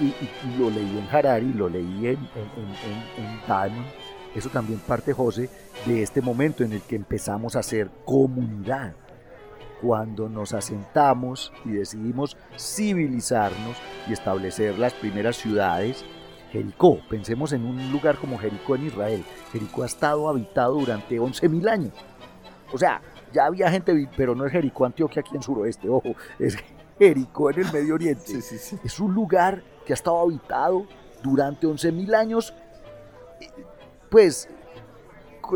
y, lo leí en Harari, lo leí en, en, en, en Diamond, eso también parte, José, de este momento en el que empezamos a ser comunidad. Cuando nos asentamos y decidimos civilizarnos y establecer las primeras ciudades, Jericó, pensemos en un lugar como Jericó en Israel. Jericó ha estado habitado durante 11.000 años. O sea, ya había gente, pero no es Jericó, Antioquia, aquí en suroeste, ojo, es Jericó en el Medio Oriente. Es un lugar que ha estado habitado durante 11.000 años pues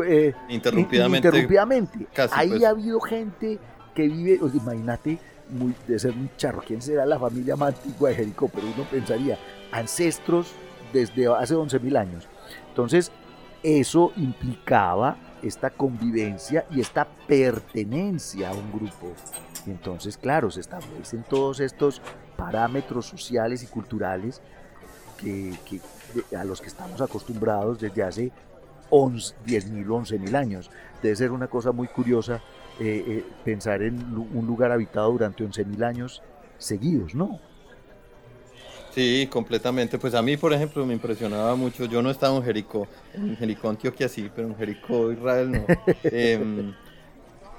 eh, interrumpidamente. Ahí pues. ha habido gente que vive, imagínate, muy, de ser un charro, ¿quién será la familia más antigua de Jericó? Pero uno pensaría, ancestros desde hace 11.000 años. Entonces, eso implicaba esta convivencia y esta pertenencia a un grupo. Y entonces, claro, se establecen todos estos parámetros sociales y culturales que, a los que estamos acostumbrados desde hace 10.000, 11.000 años. Debe ser una cosa muy curiosa eh, eh, pensar en un lugar habitado durante 11.000 años seguidos, ¿no? Sí, completamente. Pues a mí, por ejemplo, me impresionaba mucho. Yo no estaba en Jericó, en Jericó, Antioquia sí, pero en Jericó, Israel no. Em,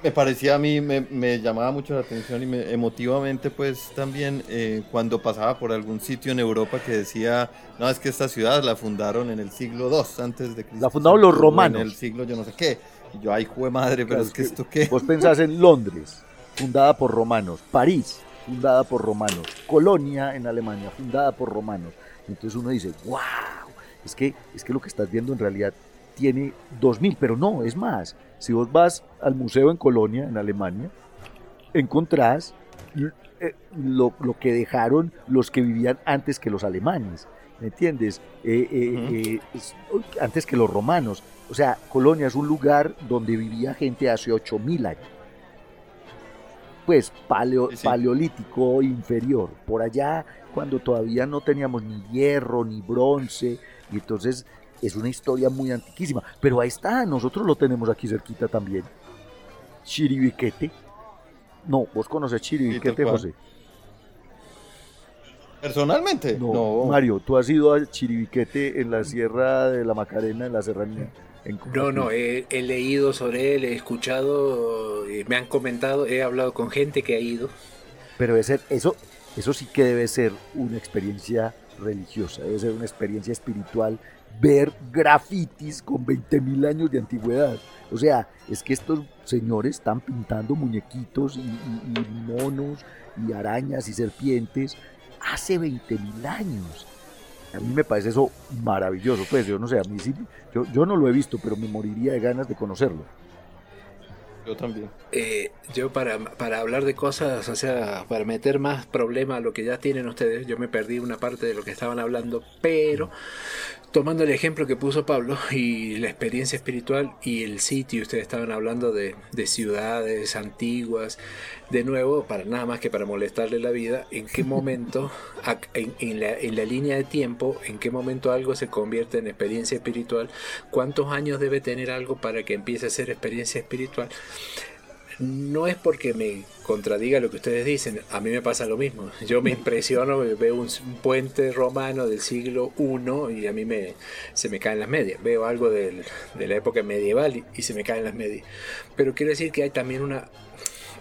me parecía a mí, me, llamaba mucho la atención y me, emotivamente pues también eh, cuando pasaba por algún sitio en Europa que decía, no, es que esta ciudad la fundaron en el siglo II antes de Cristo. La fundaron los romanos. En el siglo yo no sé qué. Y yo, ay, jue madre, pero es que, esto qué. Vos pensás en Londres, fundada por romanos, París, fundada por romanos, Colonia en Alemania, fundada por romanos. Entonces uno dice, wow, es que, es que lo que estás viendo en realidad tiene 2000, pero no, es más. Si vos vas al museo en Colonia, en Alemania, encontrás eh, lo, que dejaron los que vivían antes que los alemanes, ¿me entiendes? Eh, eh, antes que los romanos. O sea, Colonia es un lugar donde vivía gente hace 8000 años. Pues paleo, paleolítico inferior. Por allá, cuando todavía no teníamos ni hierro, ni bronce, y entonces es una historia muy antiquísima. Pero ahí está, nosotros lo tenemos aquí cerquita también. Chiribiquete. No, vos conoces Chiribiquete, José. Personalmente, no, Mario, tú has ido a Chiribiquete en la Sierra de la Macarena, en la Serranía. no, no, he, leído sobre él, he escuchado, me han comentado, he hablado con gente que ha ido. Pero eso, eso sí que debe ser una experiencia religiosa, debe ser una experiencia espiritual ver grafitis con 20.000 años de antigüedad. O sea, es que estos señores están pintando muñequitos y, monos y arañas y serpientes hace 20.000 años. A mí me parece eso maravilloso. Pues yo no sé, a mí sí, yo, yo no lo he visto, pero me moriría de ganas de conocerlo. Yo también. Eh, yo para, para hablar de cosas, o sea, para meter más problema a lo que ya tienen ustedes, yo me perdí una parte de lo que estaban hablando, pero tomando el ejemplo que puso Pablo y la experiencia espiritual y el sitio, ustedes estaban hablando de, ciudades antiguas, de nuevo, para nada más que para molestarle la vida, en qué momento, en, la, en la línea de tiempo, en qué momento algo se convierte en experiencia espiritual, cuántos años debe tener algo para que empiece a ser experiencia espiritual no es porque me contradiga lo que ustedes dicen, a mí me pasa lo mismo. Yo me impresiono, veo un, puente romano del siglo I y a mí me, se me caen las medias. Veo algo de la época medieval y, se me caen las medias. Pero quiero decir que hay también una...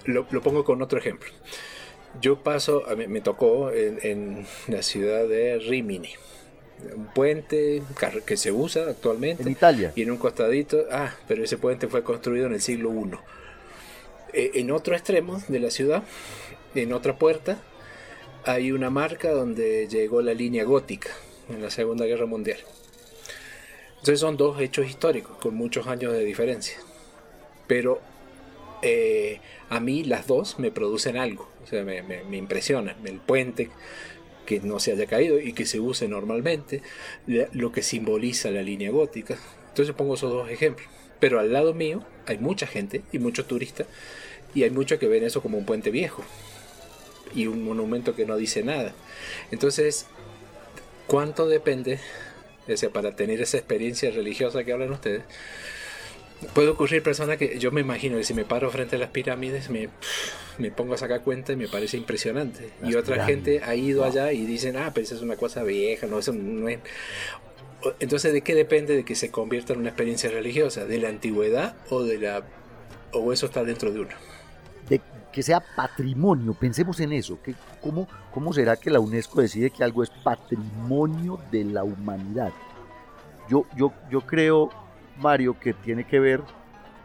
Lo, pongo con otro ejemplo. Yo paso, a mí, me tocó en, en la ciudad de Rimini un puente que se usa actualmente. En Italia. Y en un costadito, ah, pero ese puente fue construido en el siglo I. Eh, en otro extremo de la ciudad, en otra puerta, hay una marca donde llegó la línea gótica en la Segunda Guerra Mundial. Entonces son dos hechos históricos con muchos años de diferencia. Pero eh, a mí las dos me producen algo, o sea, me, me, impresionan. El puente que no se haya caído y que se use normalmente, lo que simboliza la línea gótica. Entonces pongo esos dos ejemplos. Pero al lado mío hay mucha gente y muchos turistas y hay muchos que ven eso como un puente viejo y un monumento que no dice nada. Entonces, ¿cuánto depende, o para tener esa experiencia religiosa que hablan ustedes? Puede ocurrir personas que yo me imagino que si me paro frente a las pirámides me, me pongo a sacar cuenta y me parece impresionante. y otra gente ha ido allá y dicen, ah, pero esa es una cosa vieja, no, eso no es... Entonces, ¿de qué depende de que se convierta en una experiencia religiosa? ¿De la antigüedad o de la o eso está dentro de uno? De que sea patrimonio, pensemos en eso. Que, ¿cómo, ¿Cómo será que la UNESCO decide que algo es patrimonio de la humanidad? Yo, yo, yo creo, Mario, que tiene que ver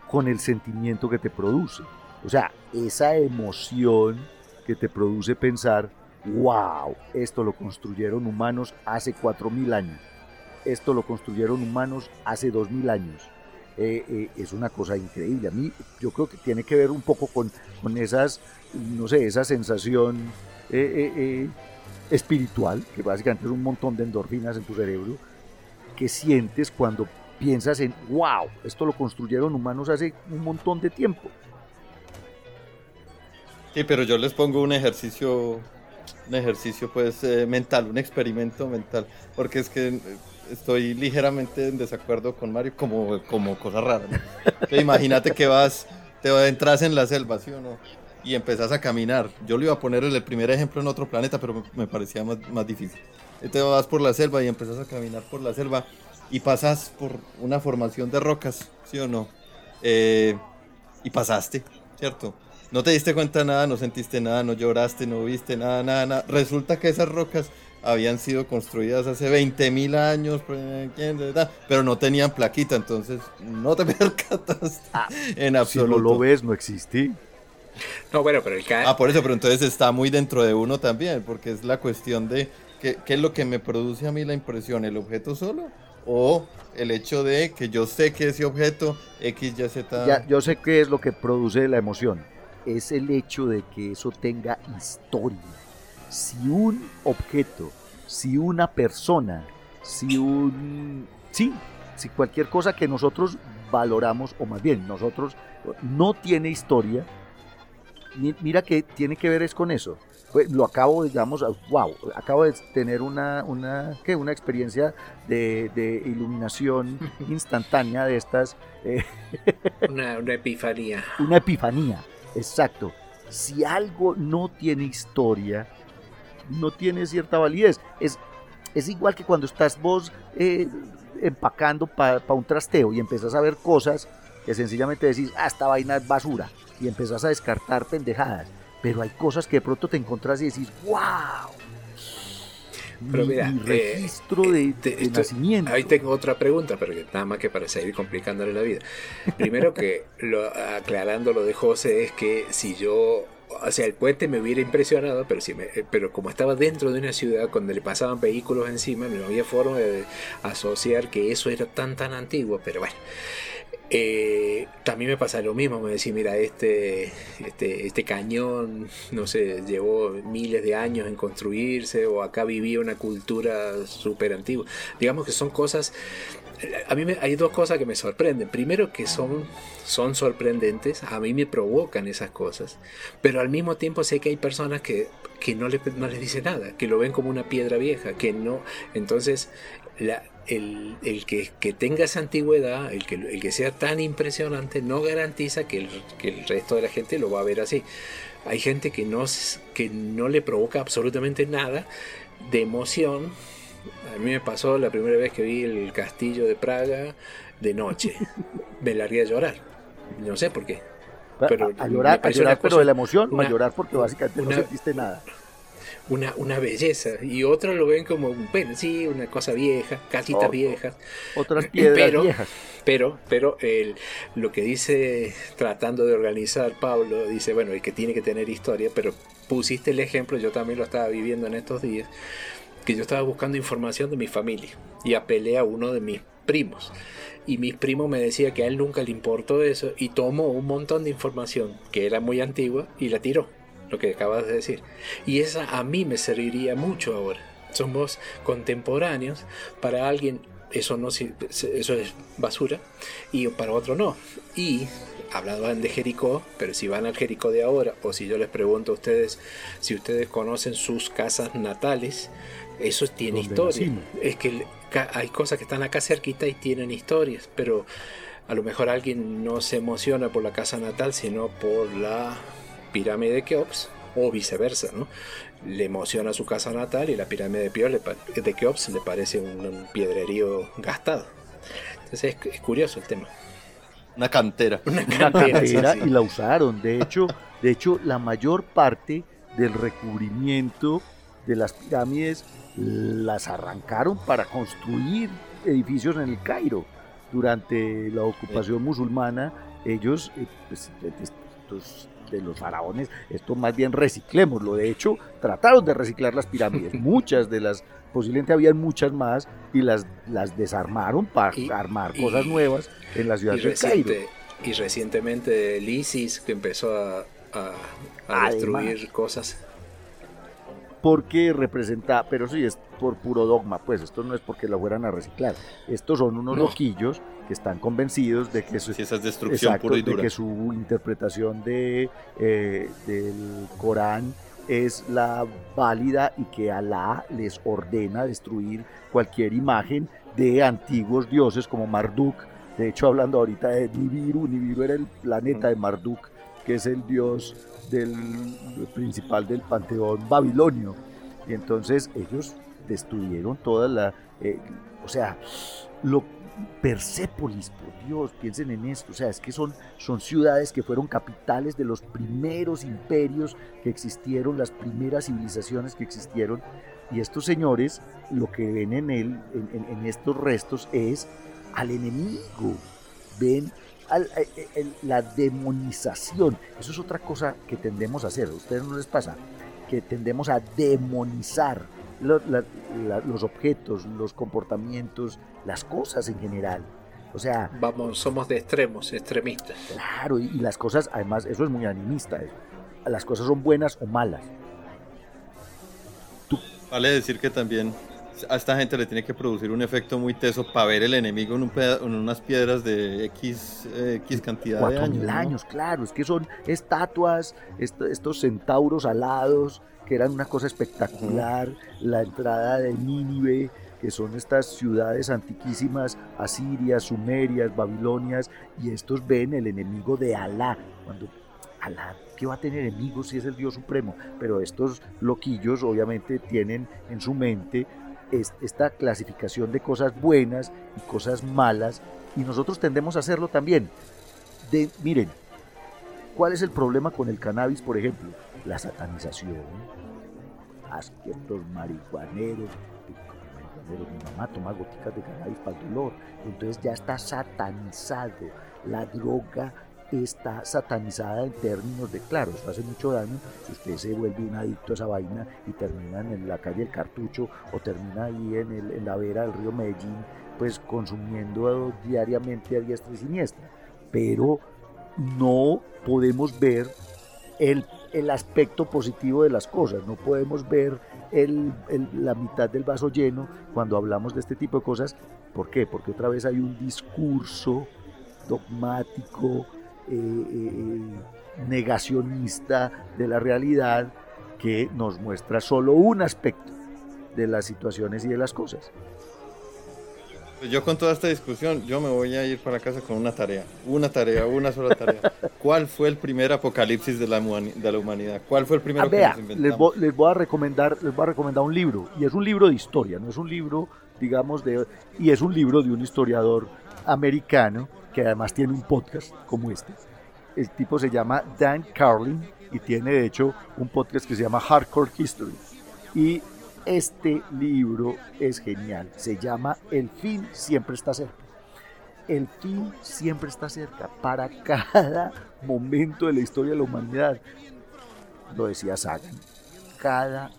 con el sentimiento que te produce. O sea, esa emoción que te produce pensar, wow, esto lo construyeron humanos hace 4.000 años esto lo construyeron humanos hace 2000 años. Eh, eh, es una cosa increíble. A mí yo creo que tiene que ver un poco con, con esas, no sé, esa sensación eh, espiritual, que básicamente es un montón de endorfinas en tu cerebro, que sientes cuando piensas en, wow, esto lo construyeron humanos hace un montón de tiempo. Sí, pero yo les pongo un ejercicio, un ejercicio pues mental, un experimento mental, porque es que estoy ligeramente en desacuerdo con Mario como, como cosa rara. imagínate que vas, te entras en la selva, ¿sí o no? Y empezás a caminar. Yo le iba a poner el primer ejemplo en otro planeta, pero me, parecía más, más difícil. Entonces vas por la selva y empezás a caminar por la selva y pasas por una formación de rocas, ¿sí o no? Eh, y pasaste, ¿cierto? No te diste cuenta de nada, no sentiste nada, no lloraste, no viste nada, nada, nada. Resulta que esas rocas habían sido construidas hace 20.000 años, pues, pero no tenían plaquita, entonces no te percatas ah, en absoluto. Si no lo ves, no existe. No, bueno, pero el Ah, por eso, pero entonces está muy dentro de uno también, porque es la cuestión de qué, qué es lo que me produce a mí la impresión, el objeto solo o el hecho de que yo sé que ese objeto X, Y, Z... Ya, yo sé qué es lo que produce la emoción, es el hecho de que eso tenga historia si un objeto, si una persona, si un... Sí, si cualquier cosa que nosotros valoramos, o más bien nosotros, no tiene historia, mira que tiene que ver es con eso. Pues lo acabo, digamos, wow, acabo de tener una, una, ¿qué? una experiencia de, iluminación instantánea de estas. una, una epifanía. Una epifanía, exacto si algo no tiene historia, no tiene cierta validez. Es, es igual que cuando estás vos eh, empacando para un trasteo y empezás a ver cosas que sencillamente decís, ah, esta vaina es basura, y empezás a descartar pendejadas. Pero hay cosas que de pronto te encontrás y decís, wow, pero mira, eh, registro de, nacimiento. Ahí tengo otra pregunta, pero nada más que para seguir complicándole la vida. Primero que, lo, aclarando lo de José, es que si yo o sea, el puente me hubiera impresionado, pero, si me, eh, pero como estaba dentro de una ciudad donde le pasaban vehículos encima, no había forma de asociar que eso era tan tan antiguo, pero bueno. Eh, también me pasa lo mismo, me decís, mira, este, este, este cañón, no sé, llevó miles de años en construirse, o acá vivía una cultura súper antigua. Digamos que son cosas, a mí me, hay dos cosas que me sorprenden. Primero que son, son sorprendentes, a mí me provocan esas cosas, pero al mismo tiempo sé que hay personas que, que no, le, no les dice nada, que lo ven como una piedra vieja, que no, entonces la, el, que, tenga esa antigüedad, el que, el que sea tan impresionante, no garantiza que el, resto de la gente lo va a ver así. Hay gente que no, que no le provoca absolutamente nada de emoción. A mí me pasó la primera vez que vi el castillo de Praga de noche. Me largué a llorar. No sé por qué. Pero a, llorar, pero de la emoción o a llorar porque básicamente no sentiste nada una, una belleza. Y otros lo ven como un pen, sí, una cosa vieja, casitas viejas. Otras piedras viejas. Pero, pero el, lo que dice, tratando de organizar Pablo, dice, bueno, el que tiene que tener historia, pero pusiste el ejemplo, yo también lo estaba viviendo en estos días, que yo estaba buscando información de mi familia y apelé a uno de mis primos. Y mi primo me decía que a él nunca le importó eso y tomó un montón de información que era muy antigua y la tiró lo que acabas de decir. Y esa a mí me serviría mucho ahora. Somos contemporáneos, para alguien eso no eso es basura y para otro no. Y hablaban de Jericó, pero si van al Jericó de ahora o si yo les pregunto a ustedes si ustedes conocen sus casas natales, eso tiene historia. Es que hay cosas que están acá cerquita y tienen historias, pero a lo mejor alguien no se emociona por la casa natal, sino por la pirámide de Keops o viceversa, ¿no? Le emociona su casa natal y la pirámide de, de Keops le parece un, piedrerío gastado. Entonces es, curioso el tema. Una cantera. Una cantera, y la usaron. De hecho, de hecho, la mayor parte del recubrimiento de las pirámides las arrancaron para construir edificios en el Cairo. Durante la ocupación musulmana, ellos, eh, pues, estos de los faraones, esto más bien reciclémoslo. De hecho, trataron de reciclar las pirámides. Muchas de las, posiblemente habían muchas más, y las, las desarmaron para armar cosas nuevas en la ciudad de Cairo. Y recientemente el ISIS que empezó a, a, destruir cosas porque representa, pero sí es por puro dogma, pues esto no es porque lo fueran a reciclar, estos son unos loquillos que están convencidos de que su, destrucción De que su interpretación de, eh, del Corán es la válida y que Alá les ordena destruir cualquier imagen de antiguos dioses como Marduk. De hecho, hablando ahorita de Nibiru, Nibiru era el planeta de Marduk, que es el dios del principal del panteón babilonio. Y entonces ellos destruyeron toda la, eh, o sea, lo Persépolis, por Dios, piensen en esto, o sea, es que son, son ciudades que fueron capitales de los primeros imperios que existieron, las primeras civilizaciones que existieron, y estos señores lo que ven en él, en, estos restos, es al enemigo, ven eh, eh, la demonización, eso es otra cosa que tendemos a hacer, a ustedes no les pasa, que tendemos a demonizar los objetos, los comportamientos, las cosas en general. O sea, vamos, somos de extremos, extremistas. Claro, y, las cosas, además, eso es muy animista. Eh. Las cosas son buenas o malas. Vale decir que también a esta gente le tiene que producir un efecto muy teso para ver el enemigo en, unas piedras de X, X cantidad de años. Mil años, claro, es que son estatuas, estos centauros alados, que eran una cosa espectacular, la entrada de Nínive, que son estas ciudades antiquísimas, asirias, sumerias, babilonias, y estos ven el enemigo de Alá. Cuando Alá, ¿qué va a tener enemigos si es el Dios Supremo? Pero estos loquillos obviamente tienen en su mente esta clasificación de cosas buenas y cosas malas y nosotros tendemos a hacerlo también. De, miren, ¿cuál es el problema con el cannabis, por ejemplo? La satanización. Estos marihuaneros, mi mamá toma goticas de cannabis para el dolor, entonces ya está satanizado. La droga está satanizada en términos de, claro, esto hace mucho daño si usted se vuelve un adicto a esa vaina y termina en la calle El Cartucho o termina ahí en, el, en la vera del río Medellín, pues consumiendo diariamente a diestra y siniestra. Pero no podemos ver el, el aspecto positivo de las cosas, no podemos ver la mitad del vaso lleno cuando hablamos de este tipo de cosas. ¿Por qué? Porque otra vez hay un discurso dogmático, eh, negacionista de la realidad que nos muestra solo un aspecto de las situaciones y de las cosas. Pues yo con toda esta discusión, yo me voy a ir para casa con una tarea, una tarea, una sola tarea. ¿Cuál fue el primer apocalipsis de la, de la humanidad? ¿Cuál fue el primero ah, que nos? Les voy, les voy, a recomendar, les voy a recomendar un libro, y es un libro de historia, no es un libro, digamos, de, y es un libro de un historiador americano que además tiene un podcast como este. El tipo se llama Dan Carlin y tiene de hecho un podcast que se llama Hardcore History. Y este libro es genial. Se llama El fin siempre está cerca. El fin siempre está cerca para cada momento de la historia de la humanidad. Lo decía Sagan. Cada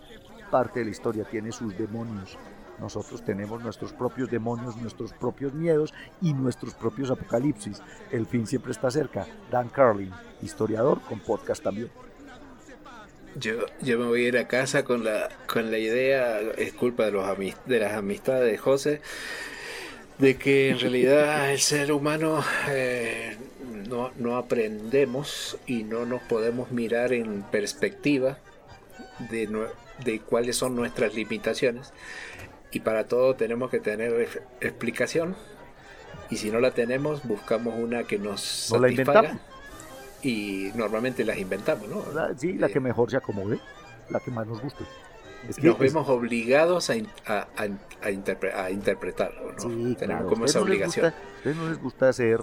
parte de la historia tiene sus demonios, nosotros tenemos nuestros propios demonios, nuestros propios miedos y nuestros propios apocalipsis. El fin siempre está cerca. Dan Carlin, historiador con podcast también. Yo, yo me voy a ir a casa con la, con la idea, es culpa de, los de las amistades de José, de que en realidad el ser humano eh, no, no aprendemos y no nos podemos mirar en perspectiva de, de cuáles son nuestras limitaciones y para todo tenemos que tener explicación y si no la tenemos buscamos una que nos satisfaga y normalmente las inventamos, ¿no? sí, la que mejor se acomode, la que más nos guste. nos vemos obligados a, a, a, interpretarlo, ¿no? Sí, Tenemos como esa obligación. a ustedes no les gusta ser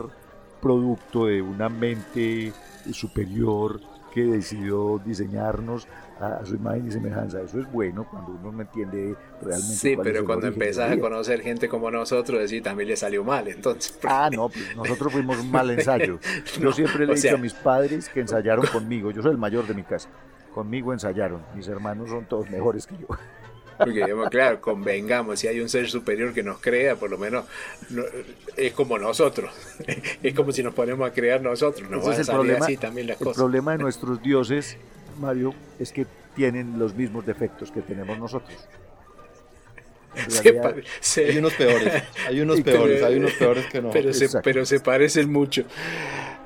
producto de una mente superior que decidió diseñarnos a, su imagen y semejanza. Eso es bueno cuando uno no entiende realmente. Sí, pero cuando empezás a conocer gente como nosotros, decir, también le salió mal, entonces. Ah, no, pues nosotros fuimos un mal ensayo. Yo siempre le he dicho a mis padres que ensayaron conmigo. Yo soy el mayor de mi casa. Conmigo ensayaron. Mis hermanos son todos mejores que yo. Porque, claro, convengamos, si hay un ser superior que nos crea, por lo menos es como nosotros. Es como si nos ponemos a crear nosotros. No va a salir problema, así también las el problema de nuestros dioses Mario, es que tienen los mismos defectos que tenemos nosotros. Hay unos peores, hay unos peores, hay unos peores que no. Pero se, pero se parecen mucho.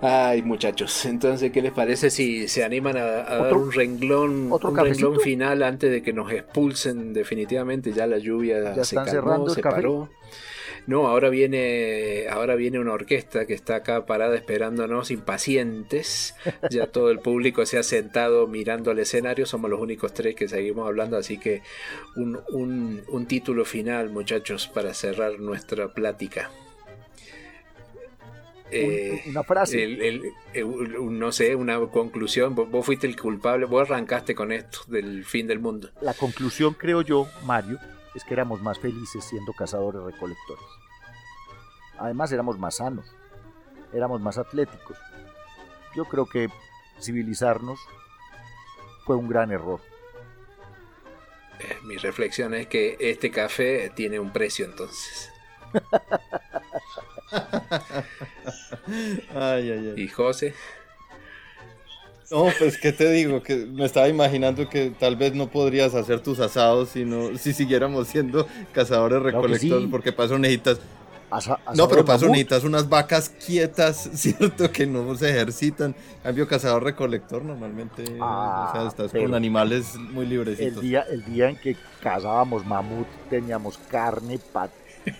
Ay, muchachos, entonces, ¿qué les parece si se animan a, dar un renglón, un renglón final antes de que nos expulsen definitivamente? Ya la lluvia se calmó, se paró. No, ahora viene, ahora viene una orquesta que está acá parada esperándonos, impacientes. Ya todo el público se ha sentado mirando al escenario. Somos los únicos tres que seguimos hablando, así que un, un, título final, muchachos, para cerrar nuestra plática. Eh, una frase. no sé, una conclusión. Vos, fuiste el culpable, vos arrancaste con esto del fin del mundo. La conclusión, creo yo, Mario, es que éramos más felices siendo cazadores recolectores. Además éramos más sanos, éramos más atléticos. Yo creo que civilizarnos fue un gran error. Eh, mi reflexión es que este café tiene un precio entonces. ay, ay, ay. ¿Y José? No, pues qué te digo, que me estaba imaginando que tal vez no podrías hacer tus asados si, si siguiéramos siendo cazadores recolectores, porque paso necesitas... no, pero necesitas unas vacas quietas, ¿cierto? Que no se ejercitan. cambio, cazador recolector normalmente, o sea, estás con animales muy librecitos. El día, el día en que cazábamos mamut teníamos carne,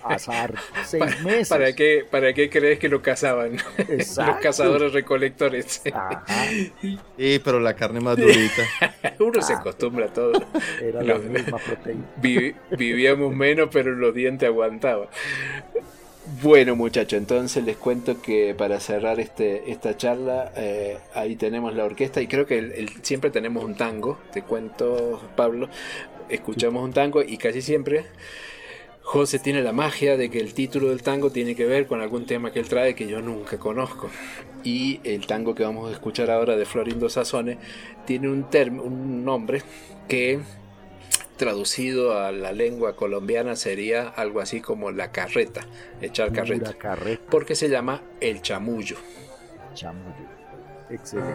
Azar, seis meses. ¿Para qué, ¿Para qué crees que lo cazaban? Los cazadores recolectores. Sí, pero la carne más durita. Uno se acostumbra a todo. Era la misma proteína. vivíamos menos, pero los dientes aguantaban. Bueno muchachos, entonces les cuento que para cerrar este, esta charla, eh, ahí tenemos la orquesta y creo que siempre tenemos un tango, te cuento Pablo, escuchamos un tango y casi siempre José tiene la magia de que el título del tango tiene que ver con algún tema que él trae que yo nunca conozco. Y el tango que vamos a escuchar ahora de Florindo Sazone tiene un, un nombre que traducido a la lengua colombiana sería algo así como la carreta, echar carreta. carreta. Porque se llama el chamullo. Chamullo. Excelente.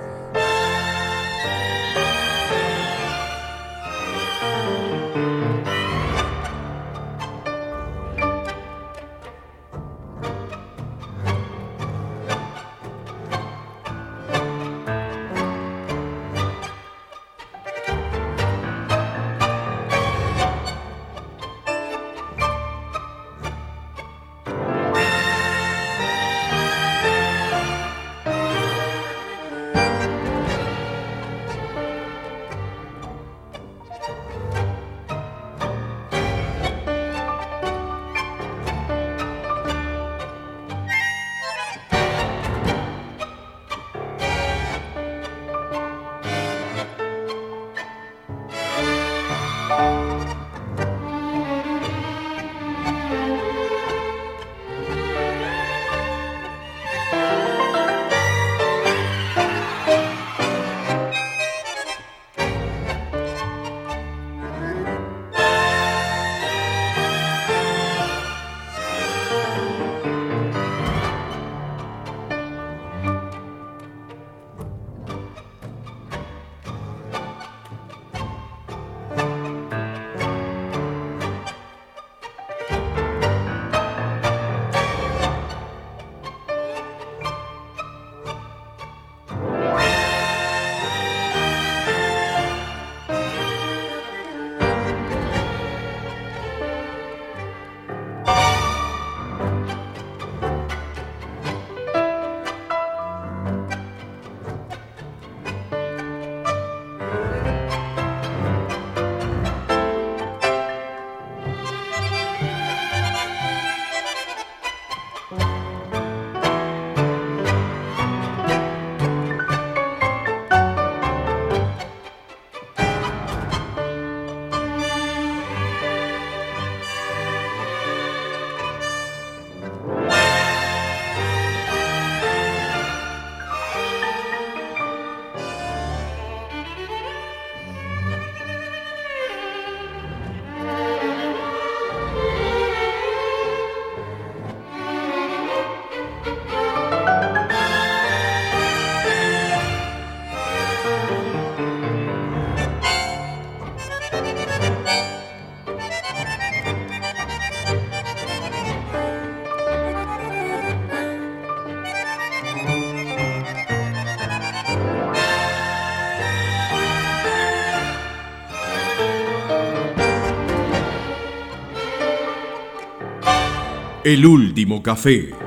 El último café.